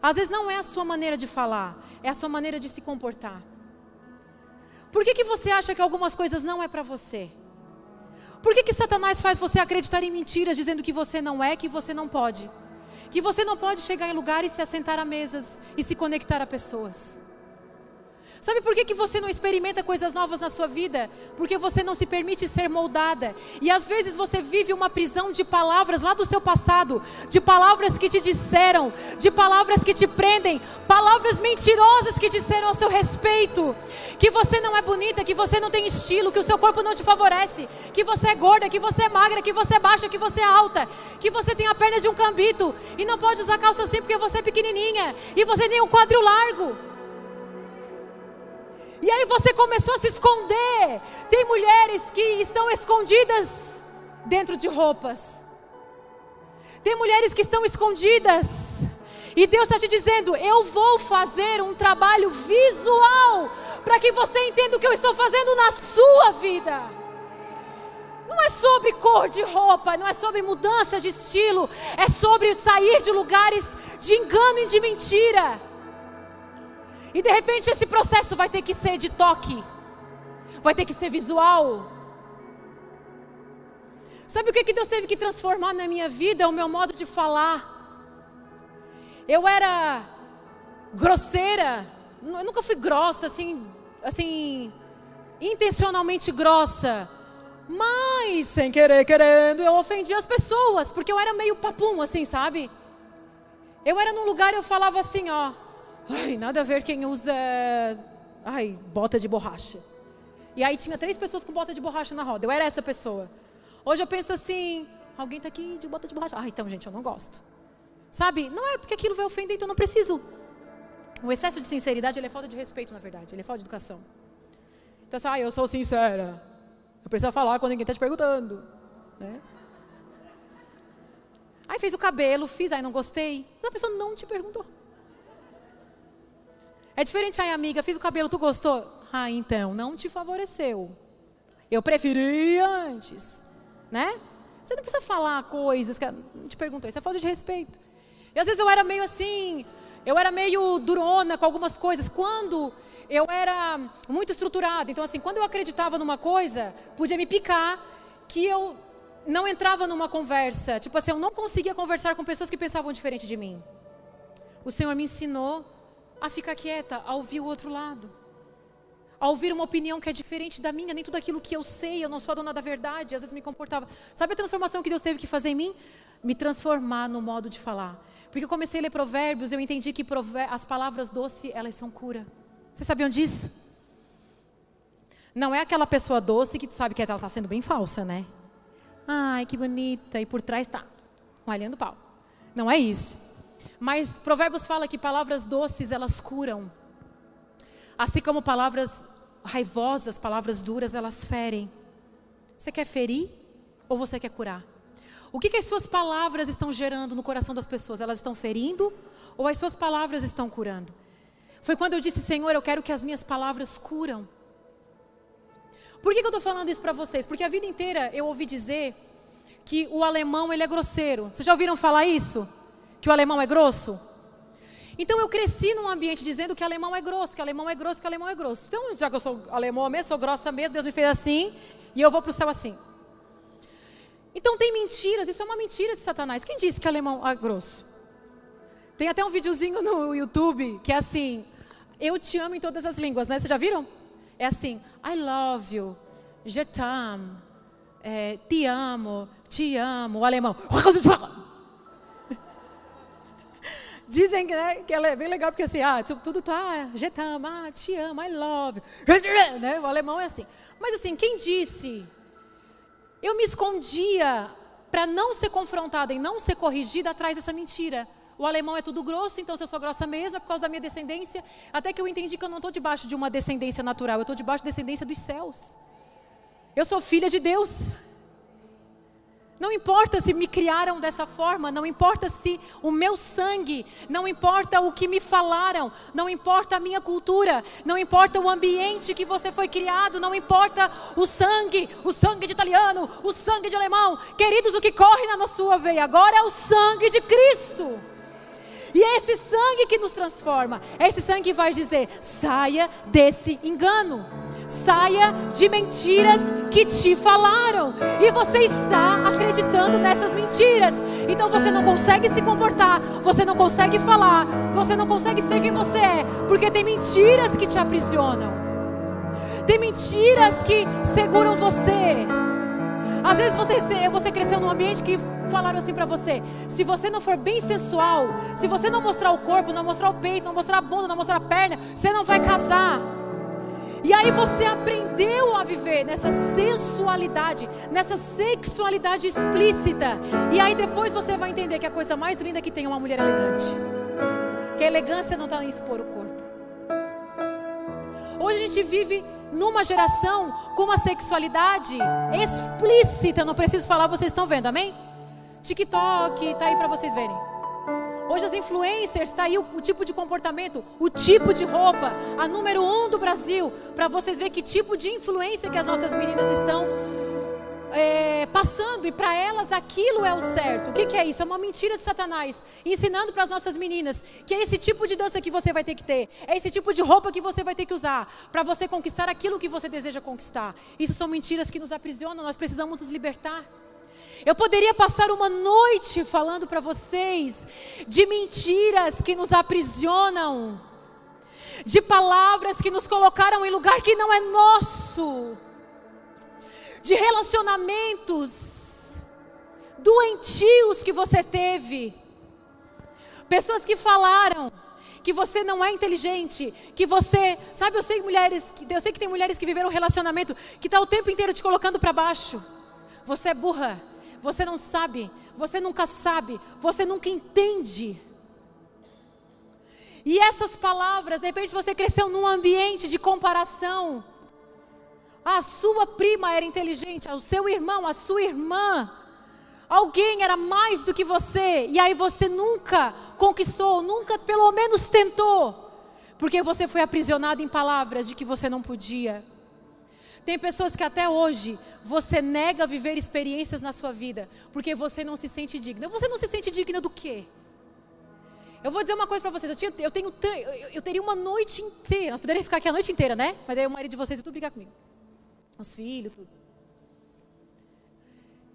Às vezes não é a sua maneira de falar, é a sua maneira de se comportar. Por que, que você acha que algumas coisas não é para você? Por que, que Satanás faz você acreditar em mentiras, dizendo que você não é, que você não pode? Que você não pode chegar em lugares e se assentar a mesas e se conectar a pessoas? Sabe por que, que você não experimenta coisas novas na sua vida? Porque você não se permite ser moldada. E às vezes você vive uma prisão de palavras lá do seu passado, de palavras que te disseram, de palavras que te prendem, palavras mentirosas que disseram ao seu respeito, que você não é bonita, que você não tem estilo, que o seu corpo não te favorece, que você é gorda, que você é magra, que você é baixa, que você é alta, que você tem a perna de um cambito e não pode usar calça assim porque você é pequenininha e você tem um quadril largo. E aí você começou a se esconder. Tem mulheres que estão escondidas dentro de roupas. Tem mulheres que estão escondidas. E Deus está te dizendo: eu vou fazer um trabalho visual para que você entenda o que eu estou fazendo na sua vida. Não é sobre cor de roupa, não é sobre mudança de estilo, é sobre sair de lugares de engano e de mentira. E de repente esse processo vai ter que ser de toque, vai ter que ser visual. Sabe o que, que Deus teve que transformar na minha vida? O meu modo de falar. Eu era grosseira, eu nunca fui grossa, assim, assim, intencionalmente grossa. Mas, sem querer, querendo, eu ofendi as pessoas, porque eu era meio papum, assim, sabe? Eu era num lugar e eu falava assim, ó. Ai, nada a ver quem usa. Ai, bota de borracha. E aí tinha três pessoas com bota de borracha na roda. Eu era essa pessoa. Hoje eu penso assim, alguém está aqui de bota de borracha. Ah, então, gente, eu não gosto. Sabe? Não é porque aquilo vai ofender, então não preciso. O excesso de sinceridade é falta de respeito, na verdade. Ele é falta de educação. Então, assim, ah, eu sou sincera. Eu preciso falar quando ninguém está te perguntando. Né? Aí fez o cabelo, fiz, aí não gostei. A pessoa não te perguntou. É diferente aí, amiga, fiz o cabelo, tu gostou? Ah, então, não te favoreceu. Eu preferia antes. Né? Você não precisa falar coisas que não te perguntou, isso é falta de respeito. E às vezes eu era meio assim, eu era meio durona com algumas coisas. Quando eu era muito estruturada, então assim, quando eu acreditava numa coisa, podia me picar que eu não entrava numa conversa. Tipo assim, eu não conseguia conversar com pessoas que pensavam diferente de mim. O Senhor me ensinou a ficar quieta, a ouvir o outro lado a ouvir uma opinião que é diferente da minha, nem tudo aquilo que eu sei, eu não sou a dona da verdade, às vezes me comportava. Sabe a transformação que Deus teve que fazer em mim? Me transformar no modo de falar. Porque eu comecei a ler provérbios, eu entendi que as palavras doces, elas são cura. Vocês sabiam disso? Não é aquela pessoa doce que tu sabe que ela está sendo bem falsa, né? Ai, que bonita, e por trás está malhando pau. Não é isso. Mas Provérbios fala que palavras doces, elas curam. Assim como palavras raivosas, palavras duras, elas ferem. Você quer ferir ou você quer curar? O que, que as suas palavras estão gerando no coração das pessoas? Elas estão ferindo ou as suas palavras estão curando? Foi quando eu disse, Senhor, eu quero que as minhas palavras curam. Por que, que eu estou falando isso para vocês? Porque a vida inteira eu ouvi dizer que o alemão ele é grosseiro. Vocês já ouviram falar isso? Que o alemão é grosso? Então eu cresci num ambiente dizendo que alemão é grosso, que alemão é grosso, que alemão é grosso. Então, já que eu sou alemão mesmo, sou grossa mesmo, Deus me fez assim, e eu vou para o céu assim. Então tem mentiras, isso é uma mentira de Satanás. Quem disse que alemão é grosso? Tem até um videozinho no YouTube que é assim, eu te amo em todas as línguas, né? Vocês já viram? É assim, I love you, je t'aime, é, te amo, te amo, o alemão. Dizem né, que ela é bem legal, porque assim, ah, tudo tá, jetama, ah, te amo, I love. Né? O alemão é assim. Mas assim, quem disse? Eu me escondia para não ser confrontada e não ser corrigida atrás dessa mentira. O alemão é tudo grosso, então se eu sou grossa mesmo é por causa da minha descendência. Até que eu entendi que eu não estou debaixo de uma descendência natural, eu estou debaixo da descendência dos céus. Eu sou filha de Deus. Não importa se me criaram dessa forma, não importa se o meu sangue, não importa o que me falaram, não importa a minha cultura, não importa o ambiente que você foi criado, não importa o sangue, o sangue de italiano, o sangue de alemão. Queridos, o que corre na sua veia agora é o sangue de Cristo. E é esse sangue que nos transforma, é esse sangue que vai dizer: saia desse engano. Saia de mentiras que te falaram. E você está acreditando nessas mentiras. Então você não consegue se comportar, você não consegue falar, você não consegue ser quem você é, porque tem mentiras que te aprisionam. Tem mentiras que seguram você. Às vezes você, você cresceu num ambiente que falaram assim para você: se você não for bem sensual, se você não mostrar o corpo, não mostrar o peito, não mostrar a bunda, não mostrar a perna, você não vai casar. E aí você aprendeu a viver nessa sensualidade, nessa sexualidade explícita. E aí depois você vai entender que a coisa mais linda que tem é uma mulher elegante. Que a elegância não está em expor o corpo. Hoje a gente vive numa geração com uma sexualidade explícita. Não preciso falar, vocês estão vendo, amém? TikTok, tá aí para vocês verem. Hoje as influencers, está aí o, o, tipo de comportamento, o tipo de roupa, a número um do Brasil, para vocês verem que tipo de influência que as nossas meninas estão é, passando, e para elas aquilo é o certo. O que, que é isso? É uma mentira de Satanás, ensinando para as nossas meninas que é esse tipo de dança que você vai ter que ter, é esse tipo de roupa que você vai ter que usar, para você conquistar aquilo que você deseja conquistar. Isso são mentiras que nos aprisionam, nós precisamos nos libertar. Eu poderia passar uma noite falando para vocês de mentiras que nos aprisionam, de palavras que nos colocaram em lugar que não é nosso, de relacionamentos doentios que você teve. Pessoas que falaram que você não é inteligente, que você, sabe, eu sei mulheres, eu sei que tem mulheres que viveram um relacionamento que está o tempo inteiro te colocando para baixo. Você é burra, você não sabe, você nunca sabe, você nunca entende. E essas palavras, de repente você cresceu num ambiente de comparação. A sua prima era inteligente, o seu irmão, a sua irmã. Alguém era mais do que você, e aí você nunca conquistou, nunca pelo menos tentou, porque você foi aprisionado em palavras de que você não podia. Tem pessoas que até hoje você nega viver experiências na sua vida porque você não se sente digna. Você não se sente digna do quê? Eu vou dizer uma coisa para vocês. Eu, tinha, eu, tenho, eu, eu, teria uma noite inteira. Nós poderíamos ficar aqui a noite inteira, né? Mas daí o marido de vocês tudo brigar comigo. Os filhos, tudo.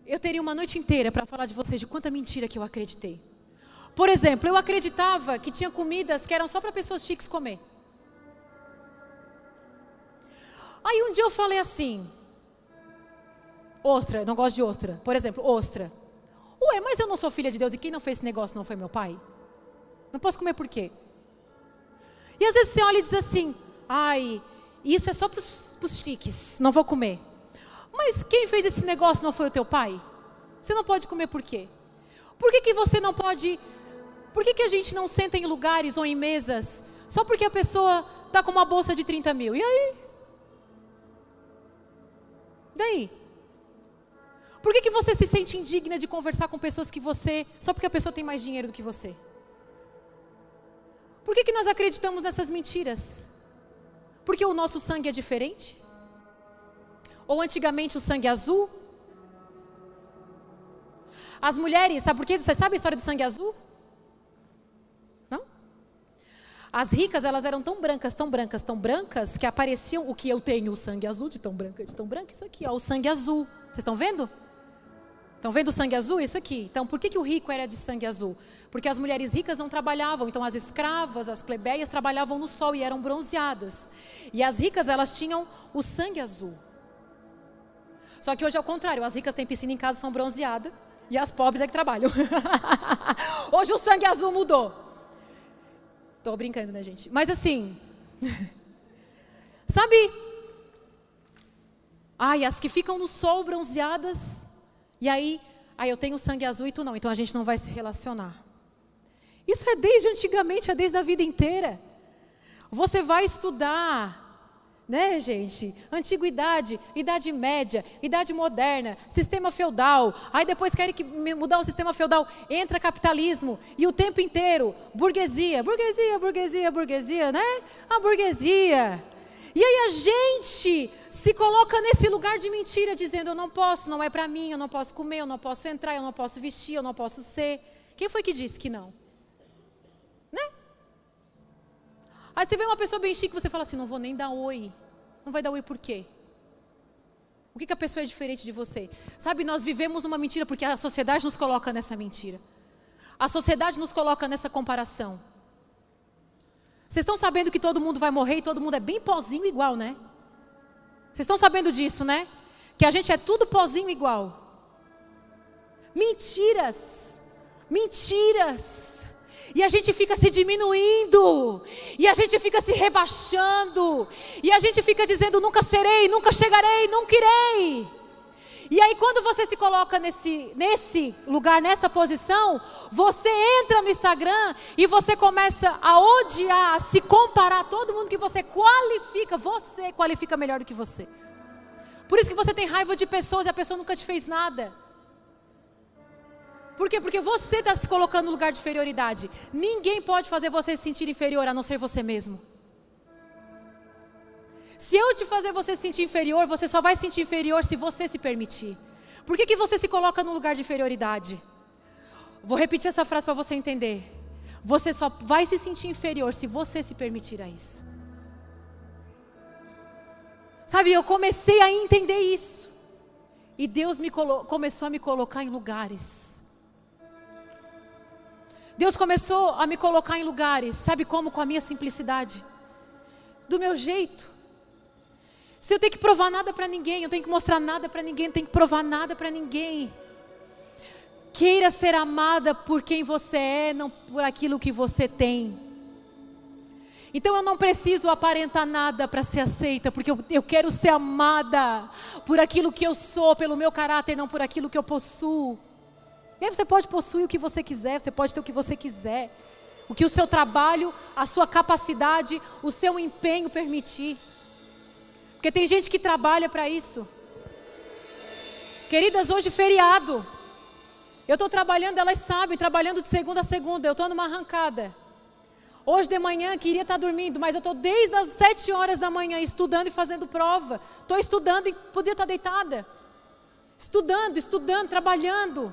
Eu teria uma noite inteira para falar de vocês de quanta mentira que eu acreditei. Por exemplo, eu acreditava que tinha comidas que eram só para pessoas chiques comer. Aí um dia eu falei assim: ostra, não gosto de ostra. Por exemplo, ostra. Ué, mas eu não sou filha de Deus e quem não fez esse negócio não foi meu pai? Não posso comer por quê? E às vezes você olha e diz assim: ai, isso é só para os chiques, não vou comer. Mas quem fez esse negócio não foi o teu pai? Você não pode comer por quê? Por que, que você não pode. Por que, que a gente não senta em lugares ou em mesas só porque a pessoa está com uma bolsa de 30 mil? E aí? Daí? Por que, que você se sente indigna de conversar com pessoas que você. só porque a pessoa tem mais dinheiro do que você? Por que, que nós acreditamos nessas mentiras? Porque o nosso sangue é diferente? Ou antigamente o sangue azul? As mulheres, sabe por quê? Você sabe a história do sangue azul? As ricas, elas eram tão brancas, tão brancas, tão brancas, que apareciam o que eu tenho, o sangue azul, de tão branca, de tão branca, isso aqui, ó, o sangue azul. Vocês estão vendo? Estão vendo o sangue azul? Isso aqui. Então, por que, que o rico era de sangue azul? Porque as mulheres ricas não trabalhavam, então as escravas, as plebeias trabalhavam no sol e eram bronzeadas. E as ricas, elas tinham o sangue azul. Só que hoje é o contrário, as ricas têm piscina em casa, são bronzeadas, e as pobres é que trabalham. hoje o sangue azul mudou. Tô brincando, né, gente? Mas assim. sabe? Ai, as que ficam no sol bronzeadas. E aí, aí eu tenho sangue azul e tu não. Então a gente não vai se relacionar. Isso é desde antigamente, é desde a vida inteira. Você vai estudar né, gente? Antiguidade, Idade Média, Idade Moderna, sistema feudal. Aí depois querem que mudar o sistema feudal, entra capitalismo e o tempo inteiro burguesia, burguesia, burguesia, burguesia, né? A burguesia. E aí a gente se coloca nesse lugar de mentira, dizendo: eu não posso, não é para mim, eu não posso comer, eu não posso entrar, eu não posso vestir, eu não posso ser. Quem foi que disse que não? Né? Aí você vê uma pessoa bem chique, você fala assim: não vou nem dar oi. Não vai dar oi por quê? O que, que a pessoa é diferente de você? Sabe, nós vivemos numa mentira porque a sociedade nos coloca nessa mentira. A sociedade nos coloca nessa comparação. Vocês estão sabendo que todo mundo vai morrer e todo mundo é bem pozinho igual, né? Vocês estão sabendo disso, né? Que a gente é tudo pozinho igual. Mentiras. Mentiras. E a gente fica se diminuindo, e a gente fica se rebaixando, e a gente fica dizendo: nunca serei, nunca chegarei, nunca irei. E aí, quando você se coloca nesse, nesse lugar, nessa posição, você entra no Instagram e você começa a odiar, a se comparar a todo mundo que você qualifica, você qualifica melhor do que você. Por isso que você tem raiva de pessoas e a pessoa nunca te fez nada. Por quê? Porque você está se colocando no lugar de inferioridade. Ninguém pode fazer você se sentir inferior a não ser você mesmo. Se eu te fazer você se sentir inferior, você só vai se sentir inferior se você se permitir. Por que, que você se coloca no lugar de inferioridade? Vou repetir essa frase para você entender. Você só vai se sentir inferior se você se permitir a isso. Sabe, eu comecei a entender isso. E Deus me começou a me colocar em lugares Deus começou a me colocar em lugares, sabe como? Com a minha simplicidade, do meu jeito. Se eu tenho que provar nada para ninguém, eu tenho que mostrar nada para ninguém, eu tenho que provar nada para ninguém. Queira ser amada por quem você é, não por aquilo que você tem. Então eu não preciso aparentar nada para ser aceita, porque eu, eu, quero ser amada por aquilo que eu sou, pelo meu caráter, não por aquilo que eu possuo. E aí você pode possuir o que você quiser, você pode ter o que você quiser, o que o seu trabalho, a sua capacidade, o seu empenho permitir. Porque tem gente que trabalha para isso. Queridas, hoje feriado. Eu estou trabalhando, elas sabem, trabalhando de segunda a segunda. Eu estou numa arrancada. Hoje de manhã queria estar dormindo, mas eu estou desde as sete horas da manhã estudando e fazendo prova. Estou estudando e podia estar deitada. Estudando, estudando, trabalhando.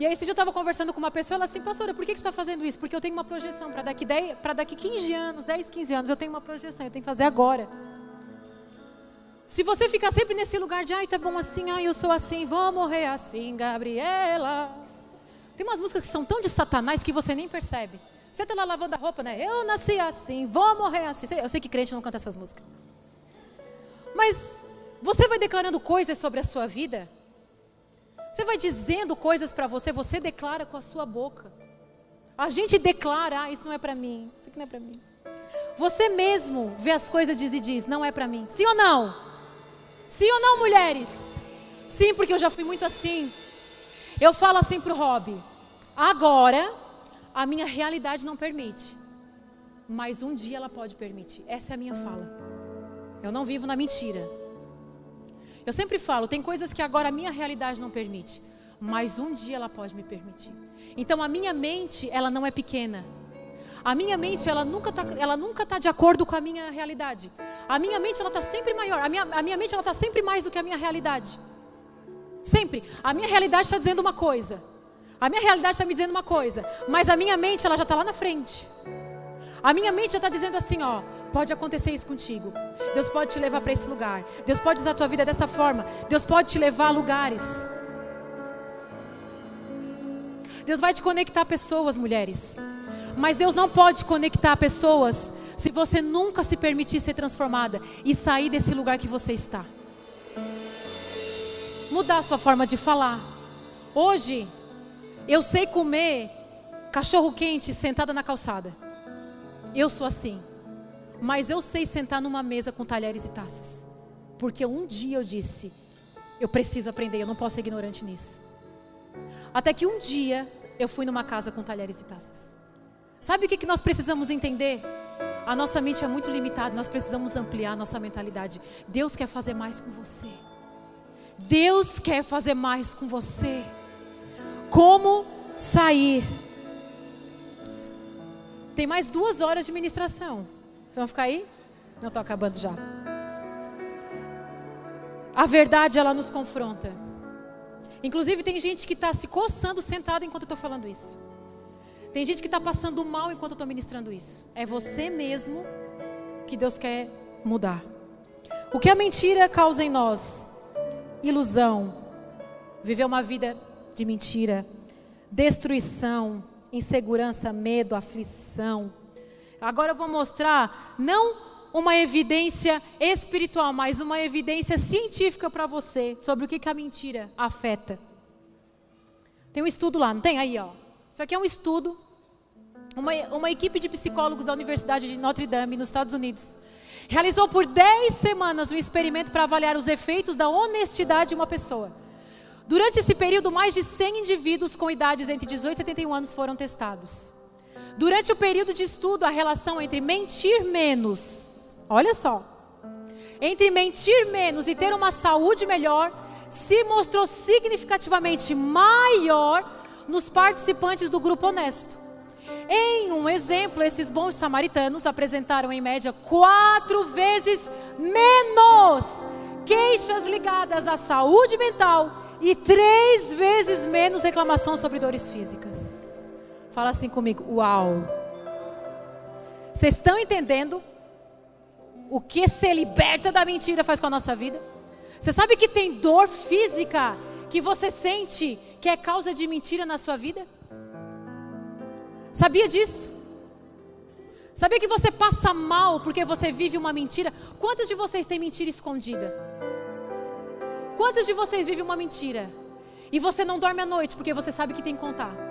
E aí, se eu estava conversando com uma pessoa, ela assim, pastora, por que, você está fazendo isso? Porque eu tenho uma projeção para daqui, para daqui 15 anos, 10, 15 anos, eu tenho uma projeção, eu tenho que fazer agora. Se você ficar sempre nesse lugar de, ai, tá bom assim, ai, eu sou assim, vou morrer assim, Gabriela. Tem umas músicas que são tão de satanás que você nem percebe. Você está lá lavando a roupa, né? Eu nasci assim, vou morrer assim. Eu sei que crente não canta essas músicas. Mas você vai declarando coisas sobre a sua vida. Você vai dizendo coisas para você, você declara com a sua boca. A gente declara, ah, isso não é para mim, isso aqui não é para mim. Você mesmo vê as coisas diz e diz, não é para mim. Sim ou não? Sim ou não, mulheres? Sim, porque eu já fui muito assim. Eu falo assim pro Rob, Agora, a minha realidade não permite. Mas um dia ela pode permitir. Essa é a minha fala. Eu não vivo na mentira. Eu sempre falo, tem coisas que agora a minha realidade não permite, mas um dia ela pode me permitir. Então a minha mente, ela não é pequena. A minha mente, ela nunca está ela nunca tá de acordo com a minha realidade. A minha mente, ela está sempre maior. A minha, a minha mente, ela está sempre mais do que a minha realidade. Sempre. A minha realidade está dizendo uma coisa. A minha realidade está me dizendo uma coisa, mas a minha mente ela já está lá na frente. A minha mente já está dizendo assim, ó, pode acontecer isso contigo. Deus pode te levar para esse lugar. Deus pode usar a tua vida dessa forma. Deus pode te levar a lugares. Deus vai te conectar a pessoas, mulheres. Mas Deus não pode conectar pessoas se você nunca se permitir ser transformada e sair desse lugar que você está. Mudar a sua forma de falar. Hoje, eu sei comer cachorro quente sentada na calçada. Eu sou assim. Mas eu sei sentar numa mesa com talheres e taças. Porque um dia eu disse: eu preciso aprender, eu não posso ser ignorante nisso. Até que um dia eu fui numa casa com talheres e taças. Sabe o que, que nós precisamos entender? A nossa mente é muito limitada, nós precisamos ampliar a nossa mentalidade. Deus quer fazer mais com você. Deus quer fazer mais com você como sair. Tem mais duas horas de ministração. Vão ficar aí? Não estou acabando já. A verdade, ela nos confronta. Inclusive, tem gente que está se coçando sentada enquanto eu estou falando isso. Tem gente que está passando mal enquanto eu estou ministrando isso. É você mesmo que Deus quer mudar. O que a mentira causa em nós? Ilusão. Viver uma vida de mentira, destruição, insegurança, medo, aflição. Agora eu vou mostrar não uma evidência espiritual, mas uma evidência científica para você sobre o que, que a mentira afeta. Tem um estudo lá, não tem? Aí, ó. Isso aqui é um estudo. Uma, uma equipe de psicólogos da Universidade de Notre Dame, nos Estados Unidos, realizou por 10 semanas um experimento para avaliar os efeitos da honestidade de uma pessoa. Durante esse período, mais de 100 indivíduos com idades entre 18 e 71 anos foram testados. Durante o período de estudo, a relação entre mentir menos, olha só, entre mentir menos e ter uma saúde melhor, se mostrou significativamente maior nos participantes do grupo honesto. Em um exemplo, esses bons samaritanos apresentaram em média quatro vezes menos queixas ligadas à saúde mental e três vezes menos reclamação sobre dores físicas. Fala assim comigo, uau. Vocês estão entendendo o que ser liberta da mentira faz com a nossa vida? Você sabe que tem dor física que você sente que é causa de mentira na sua vida? Sabia disso? Sabia que você passa mal porque você vive uma mentira? Quantos de vocês têm mentira escondida? Quantos de vocês vivem uma mentira? E você não dorme à noite porque você sabe que tem que contar.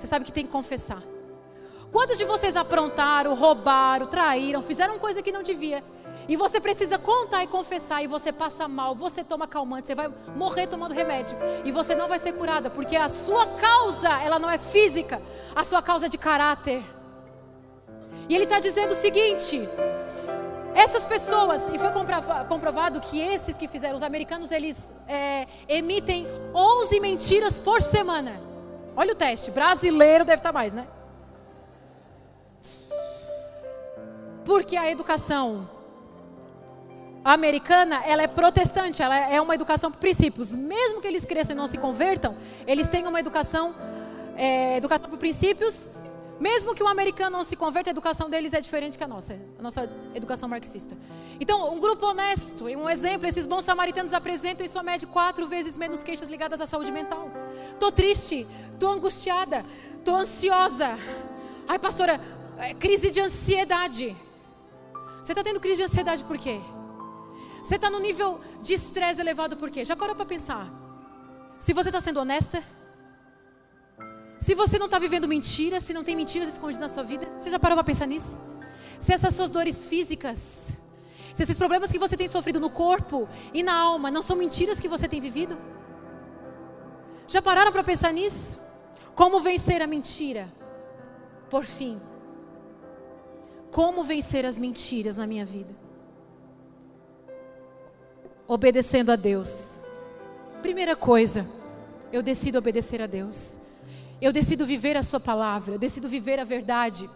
Você sabe que tem que confessar. Quantos de vocês aprontaram, roubaram, traíram, fizeram coisa que não devia? E você precisa contar e confessar, e você passa mal, você toma calmante, você vai morrer tomando remédio. E você não vai ser curada, porque a sua causa, ela não é física, a sua causa é de caráter. E ele está dizendo o seguinte: essas pessoas, e foi comprovado que esses que fizeram, os americanos, eles é, emitem 11 mentiras por semana. Olha o teste, brasileiro deve estar tá mais, né? Porque a educação americana, ela é protestante, ela é uma educação por princípios. Mesmo que eles cresçam e não se convertam, eles têm uma educação, é, educação por princípios mesmo que o americano não se converta, a educação deles é diferente que a nossa, a nossa educação marxista. Então, um grupo honesto, um exemplo, esses bons samaritanos apresentam em sua média quatro vezes menos queixas ligadas à saúde mental. Tô triste, tô angustiada, tô ansiosa. Ai, pastora, é crise de ansiedade. Você está tendo crise de ansiedade por quê? Você está no nível de estresse elevado por quê? Já parou para pensar? Se você está sendo honesta, se você não está vivendo mentiras, se não tem mentiras escondidas na sua vida, você já parou para pensar nisso? Se essas suas dores físicas, se esses problemas que você tem sofrido no corpo e na alma não são mentiras que você tem vivido? Já pararam para pensar nisso? Como vencer a mentira? Por fim, como vencer as mentiras na minha vida? Obedecendo a Deus. Primeira coisa, eu decido obedecer a Deus. Eu decido viver a Sua palavra, eu decido viver a verdade.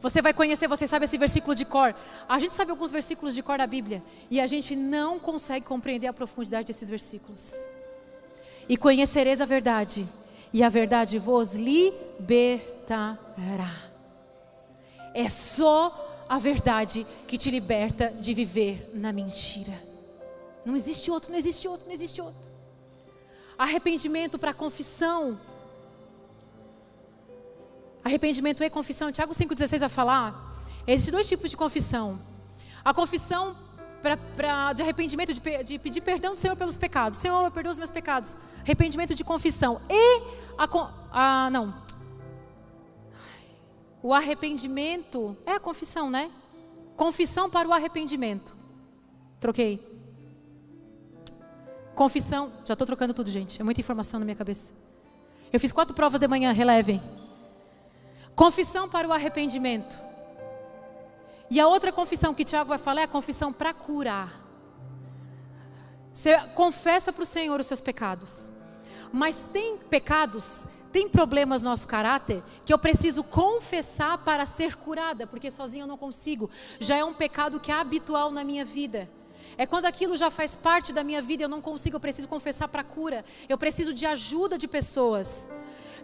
Você vai conhecer, você sabe esse versículo de cor. A gente sabe alguns versículos de cor da Bíblia e a gente não consegue compreender a profundidade desses versículos. E conhecereis a verdade, e a verdade vos libertará. É só a verdade que te liberta de viver na mentira. Não existe outro, não existe outro, não existe outro. Arrependimento para confissão Arrependimento e confissão. Tiago 5,16 vai falar. Existem dois tipos de confissão. A confissão pra, pra, de arrependimento, de, de, pedir perdão do Senhor pelos pecados. Senhor, perdoa os meus pecados. Arrependimento de confissão. E a, a. Não. O arrependimento. É a confissão, né? Confissão para o arrependimento. Troquei. Confissão. Já estou trocando tudo, gente. É muita informação na minha cabeça. Eu fiz quatro provas de manhã, relevem. Confissão para o arrependimento. E a outra confissão que Tiago vai falar é a confissão para curar. Você confessa para o Senhor os seus pecados. Mas tem pecados, tem problemas no nosso caráter que eu preciso confessar para ser curada, porque sozinho eu não consigo. Já é um pecado que é habitual na minha vida. É quando aquilo já faz parte da minha vida, eu não consigo, eu preciso confessar para cura. Eu preciso de ajuda de pessoas.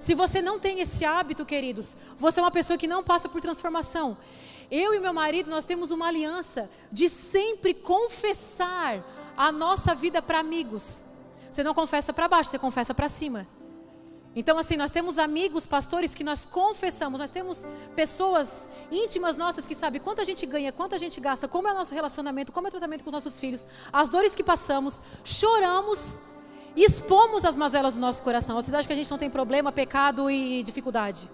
Se você não tem esse hábito, queridos, você é uma pessoa que não passa por transformação. Eu e meu marido, nós temos uma aliança de sempre confessar a nossa vida para amigos. Você não confessa para baixo, você confessa para cima. Então, assim, nós temos amigos, pastores que nós confessamos, nós temos pessoas íntimas nossas que sabem quanto a gente ganha, quanto a gente gasta, como é o nosso relacionamento, como é o tratamento com os nossos filhos, as dores que passamos, choramos expomos as mazelas do nosso coração. Vocês acham que a gente não tem problema, pecado e dificuldade?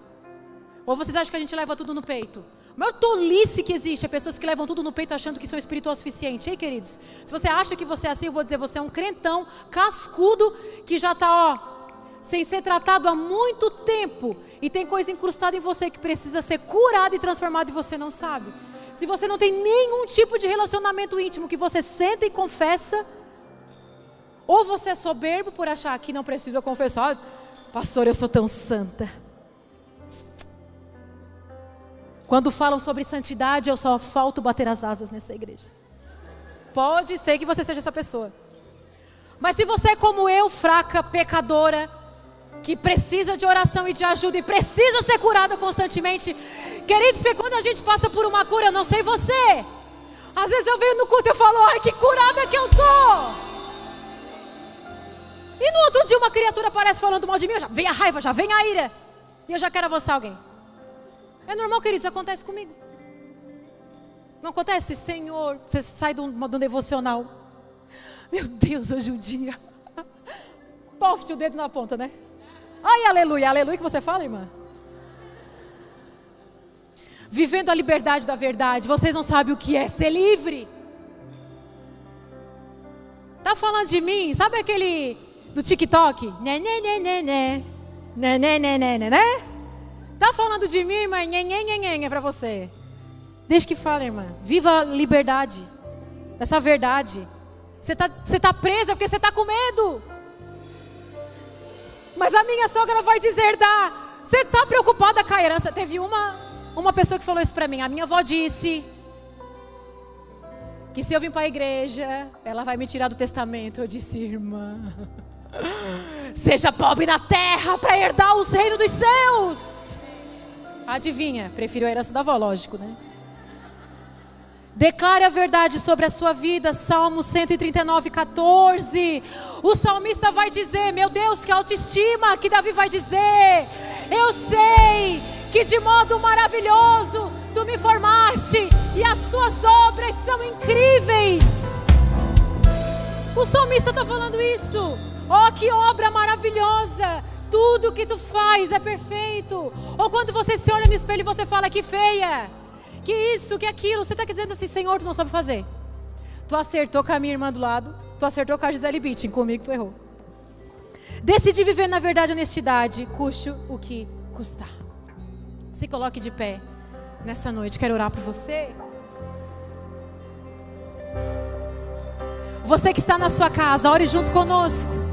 Ou vocês acham que a gente leva tudo no peito? A maior tolice que existe é pessoas que levam tudo no peito achando que são espiritual suficiente. Ei, queridos, se você acha que você é assim, eu vou dizer, você é um crentão cascudo que já está, ó, sem ser tratado há muito tempo e tem coisa incrustada em você que precisa ser curada e transformada e você não sabe. Se você não tem nenhum tipo de relacionamento íntimo que você senta e confessa, ou você é soberbo por achar que não precisa confessar, pastor, eu sou tão santa. Quando falam sobre santidade, eu só falto bater as asas nessa igreja. Pode ser que você seja essa pessoa. Mas se você é como eu, fraca, pecadora, que precisa de oração e de ajuda e precisa ser curada constantemente, queridos, porque quando a gente passa por uma cura, eu não sei você. Às vezes eu venho no culto e eu falo, ai que curada que eu tô. E no outro dia uma criatura aparece falando mal de mim, já vem a raiva, já vem a ira. E eu já quero avançar alguém. É normal, queridos, acontece comigo. Não acontece, Senhor, você sai de um, de um devocional. Meu Deus, hoje o um dia. Poft o dedo na ponta, né? Ai, aleluia, aleluia que você fala, irmã. Vivendo a liberdade da verdade, vocês não sabem o que é ser livre. Tá falando de mim? Sabe aquele do TikTok? Né, né, né, né, né. Né, né, né, né, né, né? Tá falando de mim, irmã? Né, né, né, né, né, pra você. Deixa que fale, irmã. Viva a liberdade. Essa verdade. Você tá, você tá presa porque você tá com medo. Mas a minha sogra vai deserdar. Você está preocupada com a herança? Teve uma, uma pessoa que falou isso para mim. A minha avó disse que se eu vim para a igreja, ela vai me tirar do testamento. Eu disse, irmã, seja pobre na terra para herdar os reinos dos céus. Adivinha? Prefiro a herança da avó, lógico, né? Declare a verdade sobre a sua vida, Salmo 139, 14. O salmista vai dizer: Meu Deus, que autoestima, que Davi vai dizer: Eu sei que de modo maravilhoso tu me formaste e as tuas obras são incríveis. O salmista está falando isso. Oh, que obra maravilhosa! Tudo que tu faz é perfeito. Ou quando você se olha no espelho e você fala que feia que isso, que aquilo. Você está dizendo assim, Senhor, tu não sabe fazer. Tu acertou com a minha irmã do lado, tu acertou com a Gisele Bittin, comigo tu errou. Decidi viver na verdade honestidade, custe o que custar. Se coloque de pé nessa noite, quero orar por você. Você que está na sua casa, ore junto conosco.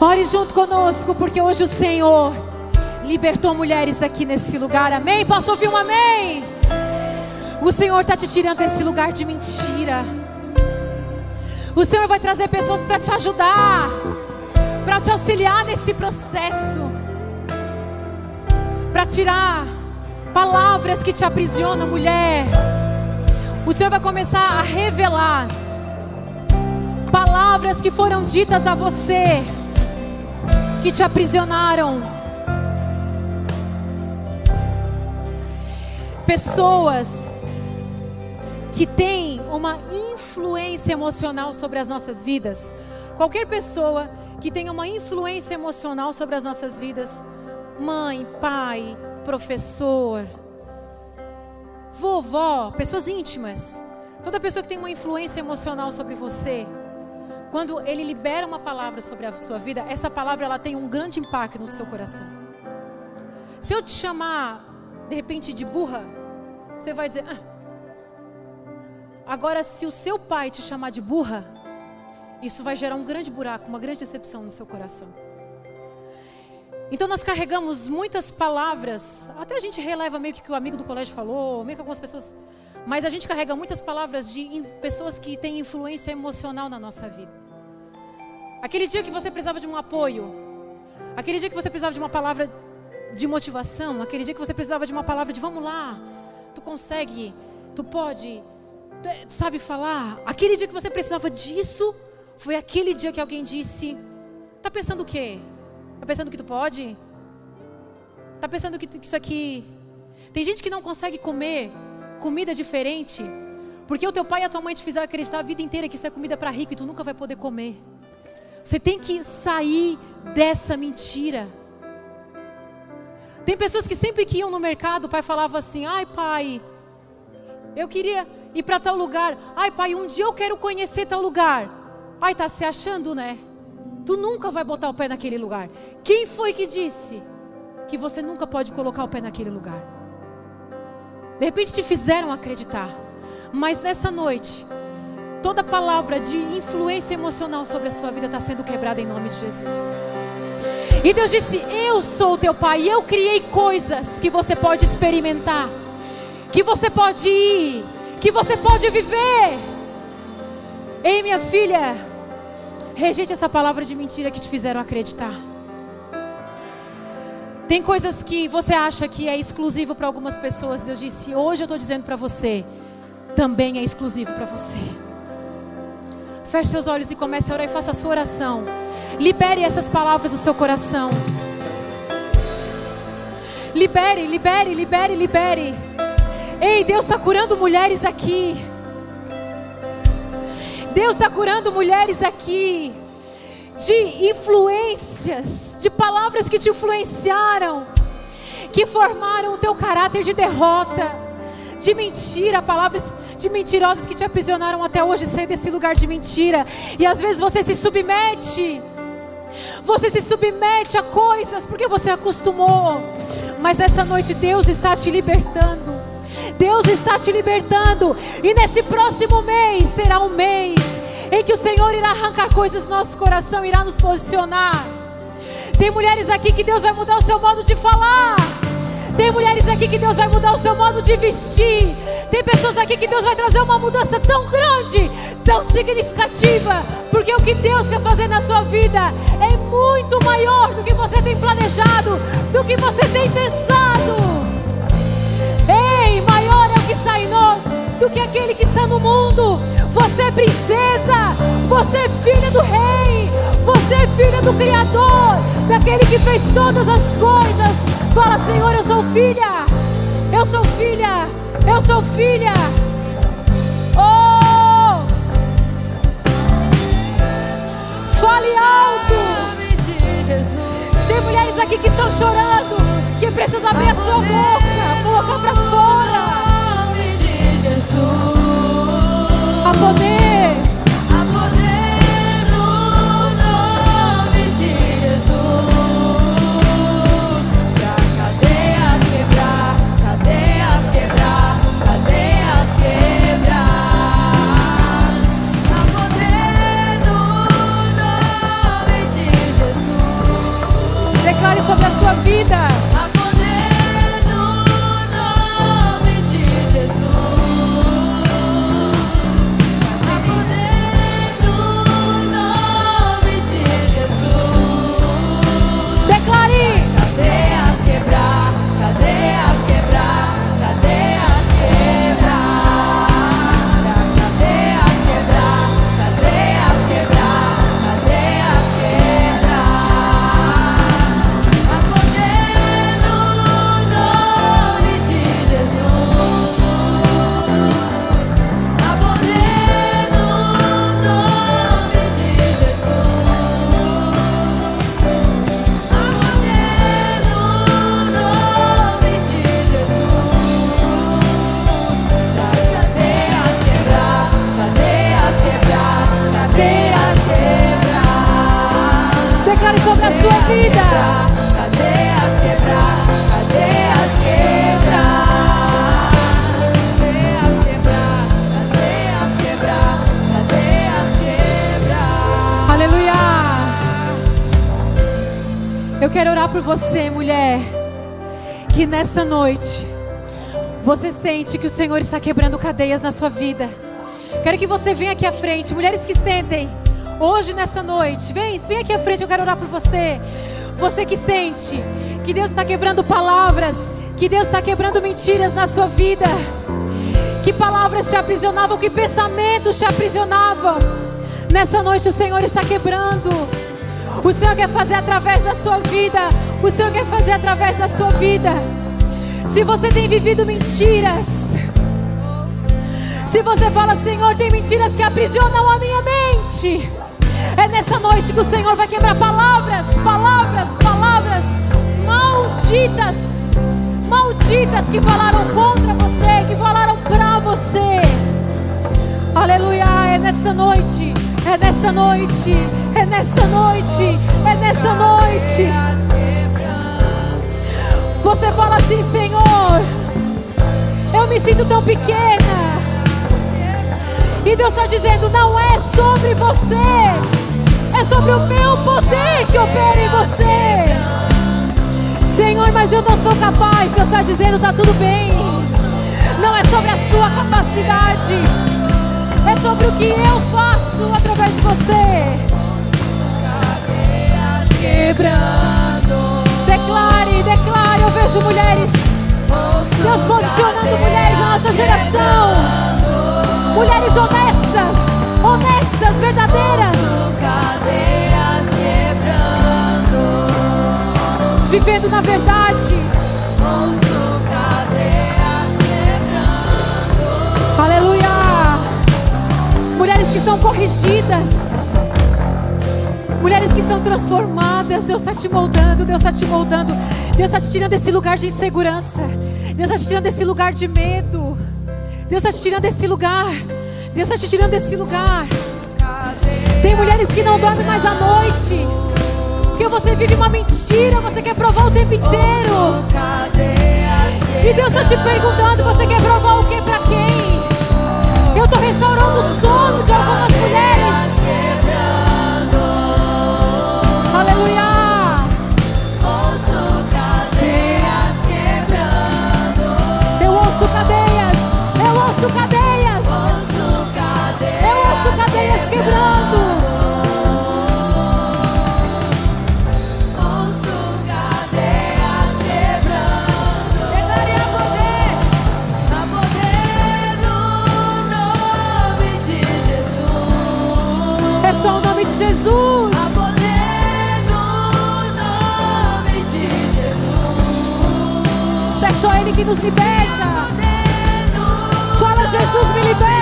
Ore junto conosco, porque hoje o Senhor libertou mulheres aqui nesse lugar. Amém? Posso ouvir um amém? O Senhor está te tirando desse lugar de mentira. O Senhor vai trazer pessoas para te ajudar, para te auxiliar nesse processo, para tirar palavras que te aprisionam, mulher. O Senhor vai começar a revelar palavras que foram ditas a você, que te aprisionaram. Pessoas que têm uma influência emocional sobre as nossas vidas. Qualquer pessoa que tenha uma influência emocional sobre as nossas vidas, mãe, pai, professor, vovó, pessoas íntimas, toda pessoa que tem uma influência emocional sobre você, quando ele libera uma palavra sobre a sua vida, essa palavra ela tem um grande impacto no seu coração. Se eu te chamar de repente de burra, você vai dizer. Ah. Agora, se o seu pai te chamar de burra, isso vai gerar um grande buraco, uma grande decepção no seu coração. Então nós carregamos muitas palavras, até a gente releva meio que o amigo do colégio falou, meio que algumas pessoas, mas a gente carrega muitas palavras de pessoas que têm influência emocional na nossa vida. Aquele dia que você precisava de um apoio, aquele dia que você precisava de uma palavra de motivação, aquele dia que você precisava de uma palavra de vamos lá, tu consegue, tu pode, tu, é, tu sabe falar. Aquele dia que você precisava disso, foi aquele dia que alguém disse: Tá pensando o quê? Tá pensando que tu pode? Tá pensando que, tu, que isso aqui. Tem gente que não consegue comer comida diferente, porque o teu pai e a tua mãe te fizeram acreditar a vida inteira que isso é comida para rico e tu nunca vai poder comer. Você tem que sair dessa mentira. Tem pessoas que sempre que iam no mercado, o pai falava assim: ai, pai, eu queria ir para tal lugar. Ai, pai, um dia eu quero conhecer tal lugar. Ai, tá se achando, né? Tu nunca vai botar o pé naquele lugar. Quem foi que disse que você nunca pode colocar o pé naquele lugar? De repente te fizeram acreditar. Mas nessa noite, toda palavra de influência emocional sobre a sua vida está sendo quebrada em nome de Jesus. E Deus disse: Eu sou o teu pai, eu criei coisas que você pode experimentar, que você pode ir, que você pode viver. Ei, minha filha, rejeite essa palavra de mentira que te fizeram acreditar. Tem coisas que você acha que é exclusivo para algumas pessoas. Deus disse: Hoje eu estou dizendo para você, também é exclusivo para você. Feche seus olhos e comece a orar e faça a sua oração. Libere essas palavras do seu coração. Libere, libere, libere, libere. Ei, Deus está curando mulheres aqui. Deus está curando mulheres aqui de influências, de palavras que te influenciaram, que formaram o teu caráter de derrota, de mentira, palavras de mentirosos que te aprisionaram até hoje sair desse lugar de mentira. E às vezes você se submete, você se submete a coisas porque você acostumou. Mas essa noite Deus está te libertando. Deus está te libertando. E nesse próximo mês será um mês em que o Senhor irá arrancar coisas do nosso coração, irá nos posicionar. Tem mulheres aqui que Deus vai mudar o seu modo de falar. Tem mulheres aqui que Deus vai mudar o seu modo de vestir. Tem pessoas aqui que Deus vai trazer uma mudança tão grande, tão significativa, porque o que Deus quer fazer na sua vida é muito maior do que você tem planejado, do que você tem pensado. Do que aquele que está no mundo. Você é princesa, você é filha do rei, você é filha do Criador, daquele que fez todas as coisas. Fala, Senhor, eu sou filha. Eu sou filha. Eu sou filha. Oh! Fale alto. Tem mulheres aqui que estão chorando, que precisam abrir a sua boca, boca para fora. A poder. Nessa noite você sente que o Senhor está quebrando cadeias na sua vida. Quero que você venha aqui à frente, mulheres que sentem hoje nessa noite, vem, vem aqui à frente, eu quero orar por você. Você que sente que Deus está quebrando palavras, que Deus está quebrando mentiras na sua vida, que palavras te aprisionavam, que pensamentos te aprisionavam. Nessa noite o Senhor está quebrando. O Senhor quer fazer através da sua vida. O Senhor quer fazer através da sua vida. Se você tem vivido mentiras, se você fala, Senhor, tem mentiras que aprisionam a minha mente. É nessa noite que o Senhor vai quebrar palavras, palavras, palavras malditas, malditas que falaram contra você, que falaram para você. Aleluia, é nessa noite é nessa noite, é nessa noite, é nessa noite. Você fala assim, Senhor, eu me sinto tão pequena. E Deus está dizendo: não é sobre você, é sobre o meu poder que opera em você. Senhor, mas eu não sou capaz. Deus está dizendo: está tudo bem. Não é sobre a sua capacidade é sobre o que eu faço através de você. Quebrando. Declare, declare. Eu vejo mulheres. Deus posicionando mulheres na nossa geração. Mulheres honestas, honestas, verdadeiras. Vivendo na verdade. Aleluia. Mulheres que são corrigidas. Mulheres que são transformadas. Deus está te moldando, Deus está te moldando. Deus está te tirando desse lugar de insegurança. Deus está te tirando desse lugar de medo. Deus está te tirando desse lugar. Deus está te tirando desse lugar. Tem mulheres que não dormem mais à noite. Porque você vive uma mentira, você quer provar o tempo inteiro. E Deus está te perguntando: você quer provar o que para quem? Eu estou restaurando o sono de algumas mulheres. Nos liberta. Fala, Jesus, me liberta.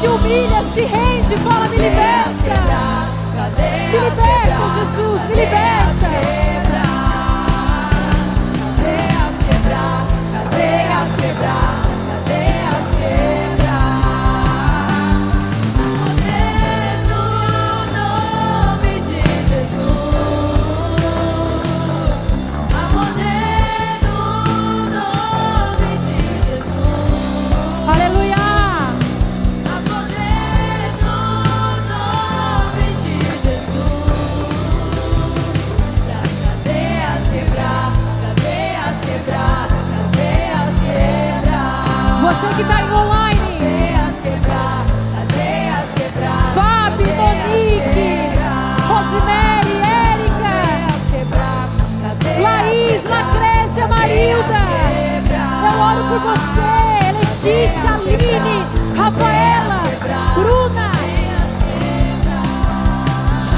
Se humilha, se rende. Fala, me liberta. Me liberta, Jesus, me liberta. Você que está em online. Fábio, Monique, Rosemary, Érica, Laís, Lacrécia, Marilda. Eu oro por você, Letícia, Aline, Rafaela, Bruna,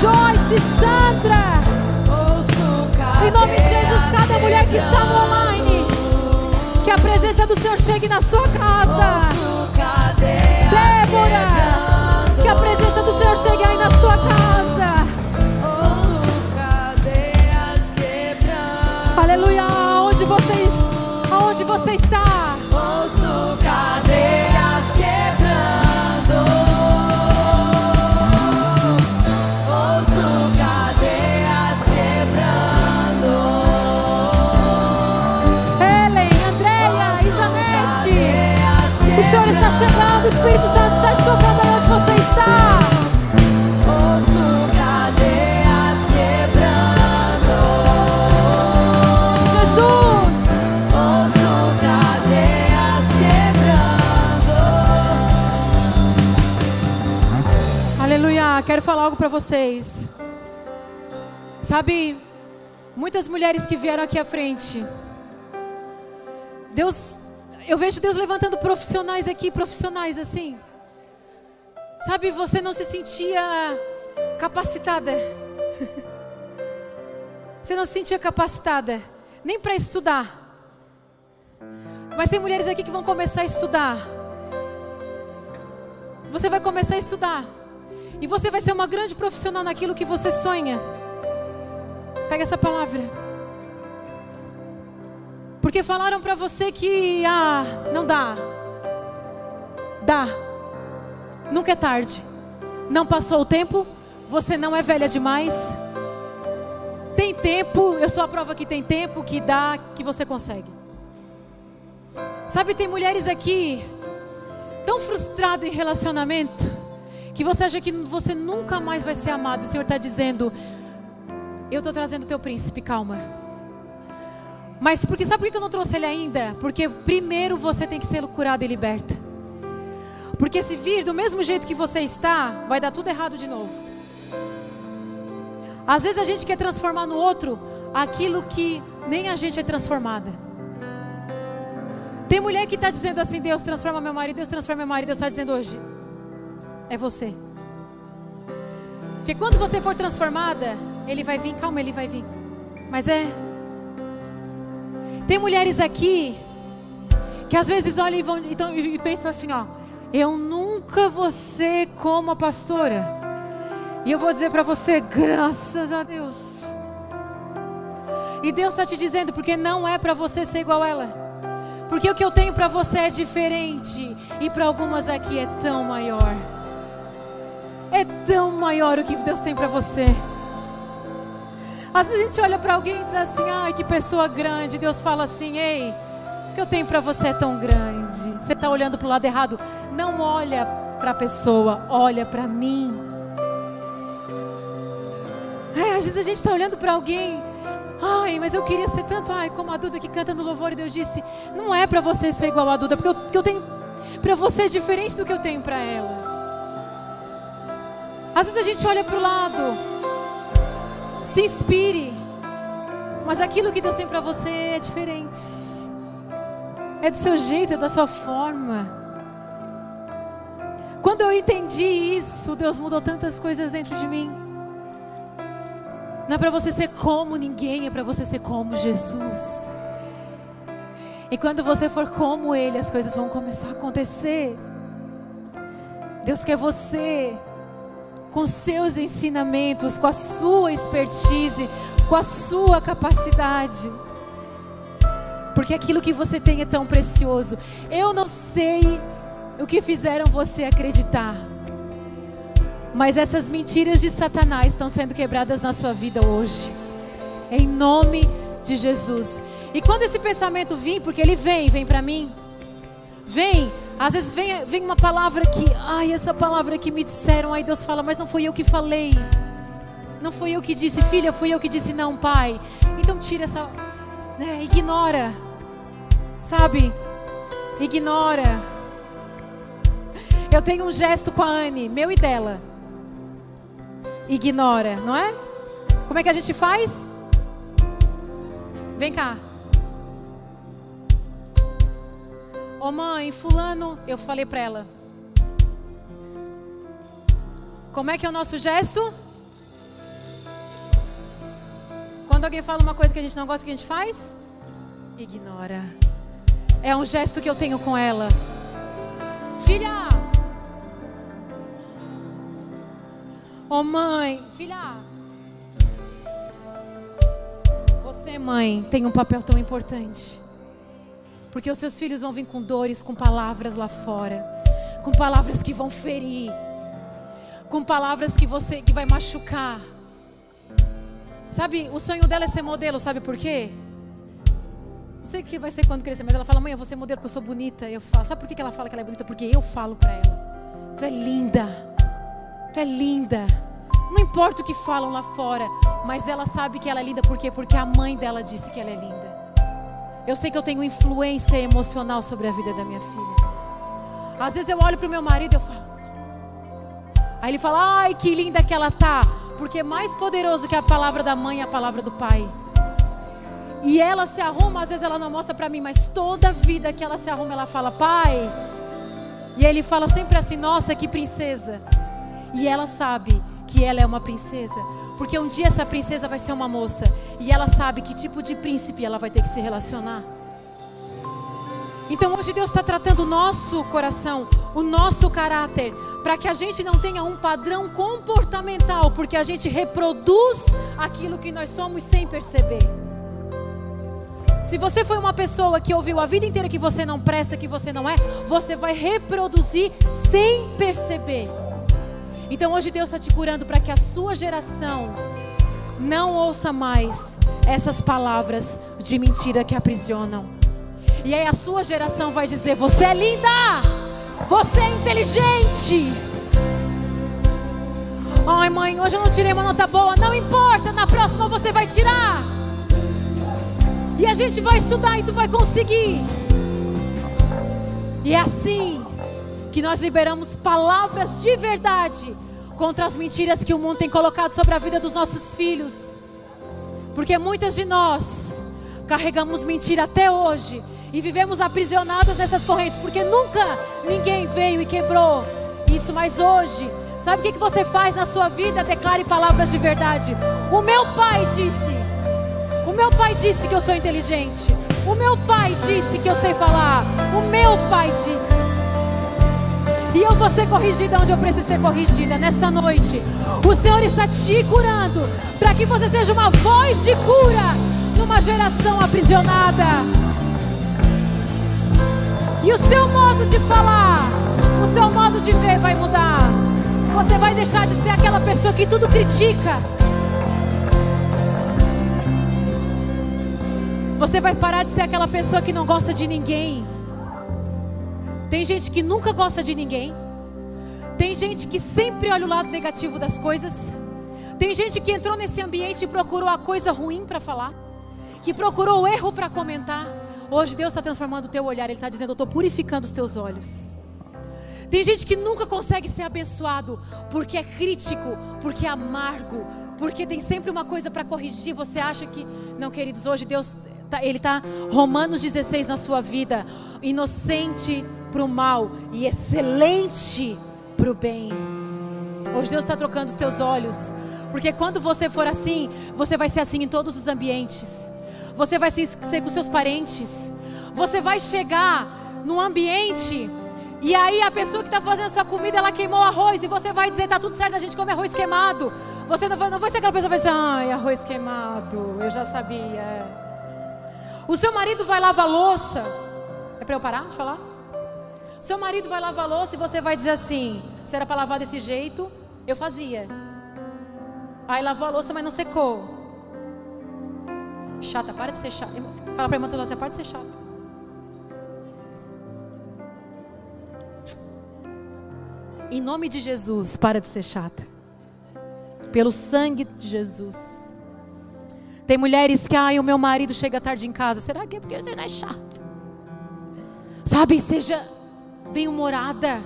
Joyce, Sandra. Em nome de Jesus, cada mulher que está no a presença do Senhor chegue na sua casa. Débora, que a presença do Senhor chegue aí na sua casa. Aleluia, aonde vocês, aonde você está? Falar algo para vocês. Sabe, muitas mulheres que vieram aqui à frente, Deus, eu vejo Deus levantando profissionais aqui, profissionais assim. Sabe, você não se sentia capacitada. Você não se sentia capacitada nem para estudar. Mas tem mulheres aqui que vão começar a estudar. Você vai começar a estudar. E você vai ser uma grande profissional naquilo que você sonha. Pega essa palavra. Porque falaram para você que ah, não dá. Dá. Nunca é tarde. Não passou o tempo, você não é velha demais. Tem tempo, eu sou a prova que tem tempo, que dá, que você consegue. Sabe, tem mulheres aqui tão frustradas em relacionamento que você acha que você nunca mais vai ser amado. O Senhor está dizendo: Eu estou trazendo o teu príncipe, calma. Mas porque sabe por que eu não trouxe ele ainda? Porque primeiro você tem que ser curado e liberta. Porque se vir do mesmo jeito que você está, vai dar tudo errado de novo. Às vezes a gente quer transformar no outro aquilo que nem a gente é transformada. Tem mulher que está dizendo assim: Deus transforma meu marido, Deus transforma meu marido. Deus está dizendo hoje: é você. Porque quando você for transformada, ele vai vir, calma, ele vai vir. Mas é. Tem mulheres aqui que às vezes olham e, vão, então, e pensam assim: ó, Eu nunca vou ser como a pastora. E eu vou dizer para você, graças a Deus. E Deus está te dizendo, porque não é para você ser igual ela. Porque o que eu tenho para você é diferente. E para algumas aqui é tão maior. É tão maior o que Deus tem para você. Às vezes a gente olha para alguém e diz assim: ai, que pessoa grande. Deus fala assim: ei, o que eu tenho para você é tão grande. Você está olhando para o lado errado. Não olha para a pessoa, olha para mim. Às vezes a gente está olhando para alguém. Ai, mas eu queria ser tanto, ai, como a Duda que canta no louvor e Deus disse: não é para você ser igual a Duda, porque eu, porque eu tenho para você é diferente do que eu tenho para ela. Às vezes a gente olha para o lado, se inspire, mas aquilo que Deus tem para você é diferente. É do seu jeito, é da sua forma. Quando eu entendi isso, Deus mudou tantas coisas dentro de mim. Não é para você ser como ninguém, é para você ser como Jesus. E quando você for como Ele, as coisas vão começar a acontecer. Deus quer você com seus ensinamentos, com a sua expertise, com a sua capacidade. Porque aquilo que você tem é tão precioso. Eu não sei o que fizeram você acreditar. Mas essas mentiras de Satanás estão sendo quebradas na sua vida hoje. Em nome de Jesus. E quando esse pensamento vir, porque ele vem, vem para mim. Vem, às vezes vem, vem uma palavra que, ai, essa palavra que me disseram, aí Deus fala, mas não fui eu que falei. Não fui eu que disse, filha, fui eu que disse não, pai. Então tira essa, né, ignora. Sabe? Ignora. Eu tenho um gesto com a Anne, meu e dela ignora, não é? Como é que a gente faz? Vem cá. Ô oh, mãe, fulano, eu falei para ela. Como é que é o nosso gesto? Quando alguém fala uma coisa que a gente não gosta, que a gente faz? Ignora. É um gesto que eu tenho com ela. Filha, Ô oh, mãe, filha. Você, mãe, tem um papel tão importante. Porque os seus filhos vão vir com dores, com palavras lá fora, com palavras que vão ferir, com palavras que você que vai machucar. Sabe, o sonho dela é ser modelo, sabe por quê? Não sei o que vai ser quando crescer, mas ela fala: "Mãe, eu vou modelo porque eu sou bonita". Eu falo: "Sabe por que ela fala que ela é bonita? Porque eu falo para ela. Tu é linda". Tu é linda. Não importa o que falam lá fora, mas ela sabe que ela é linda por quê? Porque a mãe dela disse que ela é linda. Eu sei que eu tenho influência emocional sobre a vida da minha filha. Às vezes eu olho para o meu marido e eu falo. Aí ele fala: "Ai, que linda que ela tá", porque mais poderoso que a palavra da mãe é a palavra do pai. E ela se arruma, às vezes ela não mostra para mim, mas toda vida que ela se arruma, ela fala: "Pai". E ele fala sempre assim: "Nossa, que princesa". E ela sabe que ela é uma princesa. Porque um dia essa princesa vai ser uma moça. E ela sabe que tipo de príncipe ela vai ter que se relacionar. Então hoje Deus está tratando o nosso coração, o nosso caráter, para que a gente não tenha um padrão comportamental, porque a gente reproduz aquilo que nós somos sem perceber. Se você foi uma pessoa que ouviu a vida inteira que você não presta, que você não é, você vai reproduzir sem perceber. Então hoje Deus está te curando para que a sua geração não ouça mais essas palavras de mentira que aprisionam. E aí a sua geração vai dizer: Você é linda, você é inteligente. Ai, mãe, hoje eu não tirei uma nota boa. Não importa, na próxima você vai tirar. E a gente vai estudar e tu vai conseguir. E é assim que nós liberamos palavras de verdade contra as mentiras que o mundo tem colocado sobre a vida dos nossos filhos. Porque muitas de nós carregamos mentira até hoje e vivemos aprisionadas nessas correntes, porque nunca ninguém veio e quebrou isso, mas hoje, sabe o que você faz na sua vida? Declare palavras de verdade. O meu pai disse, o meu pai disse que eu sou inteligente. O meu pai disse que eu sei falar. O meu pai disse. E eu vou ser corrigida onde eu preciso ser corrigida nessa noite. O Senhor está te curando para que você seja uma voz de cura numa geração aprisionada. E o seu modo de falar, o seu modo de ver vai mudar. Você vai deixar de ser aquela pessoa que tudo critica. Você vai parar de ser aquela pessoa que não gosta de ninguém. Tem gente que nunca gosta de ninguém. Tem gente que sempre olha o lado negativo das coisas. Tem gente que entrou nesse ambiente e procurou a coisa ruim para falar. Que procurou o erro para comentar. Hoje Deus está transformando o teu olhar. Ele está dizendo: Eu estou purificando os teus olhos. Tem gente que nunca consegue ser abençoado porque é crítico, porque é amargo, porque tem sempre uma coisa para corrigir. Você acha que, não, queridos, hoje Deus, tá, Ele está, Romanos 16 na sua vida, inocente para o mal e excelente para o bem. Hoje Deus está trocando os teus olhos, porque quando você for assim, você vai ser assim em todos os ambientes. Você vai ser com seus parentes. Você vai chegar num ambiente e aí a pessoa que está fazendo a sua comida, ela queimou arroz e você vai dizer, tá tudo certo, a gente come arroz queimado. Você não vai, não vai ser aquela pessoa que vai dizer, ai, arroz queimado, eu já sabia. O seu marido vai lavar louça. É para eu parar de falar? Seu marido vai lavar louça e você vai dizer assim, se era para lavar desse jeito, eu fazia. Aí lavou a louça, mas não secou. Chata, para de ser chata. Fala para a irmã você para de ser chata. Em nome de Jesus, para de ser chata. Pelo sangue de Jesus. Tem mulheres que, ai, o meu marido chega tarde em casa. Será que é porque você não é chato? Sabe, seja bem-humorada.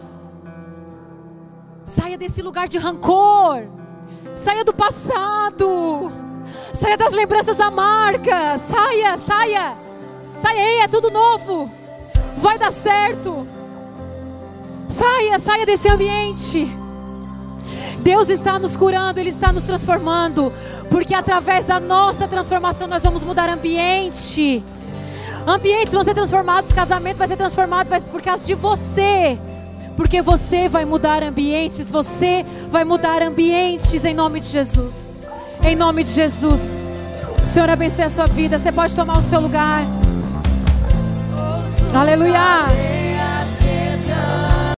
Saia desse lugar de rancor. Saia do passado. Saia das lembranças amargas. Saia, saia. Saia é tudo novo. Vai dar certo. Saia, saia desse ambiente. Deus está nos curando, Ele está nos transformando, porque através da nossa transformação nós vamos mudar ambiente. Ambientes vão ser transformados, casamento vai ser transformado vai, por causa de você. Porque você vai mudar ambientes, você vai mudar ambientes em nome de Jesus. Em nome de Jesus. O Senhor abençoe a sua vida. Você pode tomar o seu lugar. Aleluia.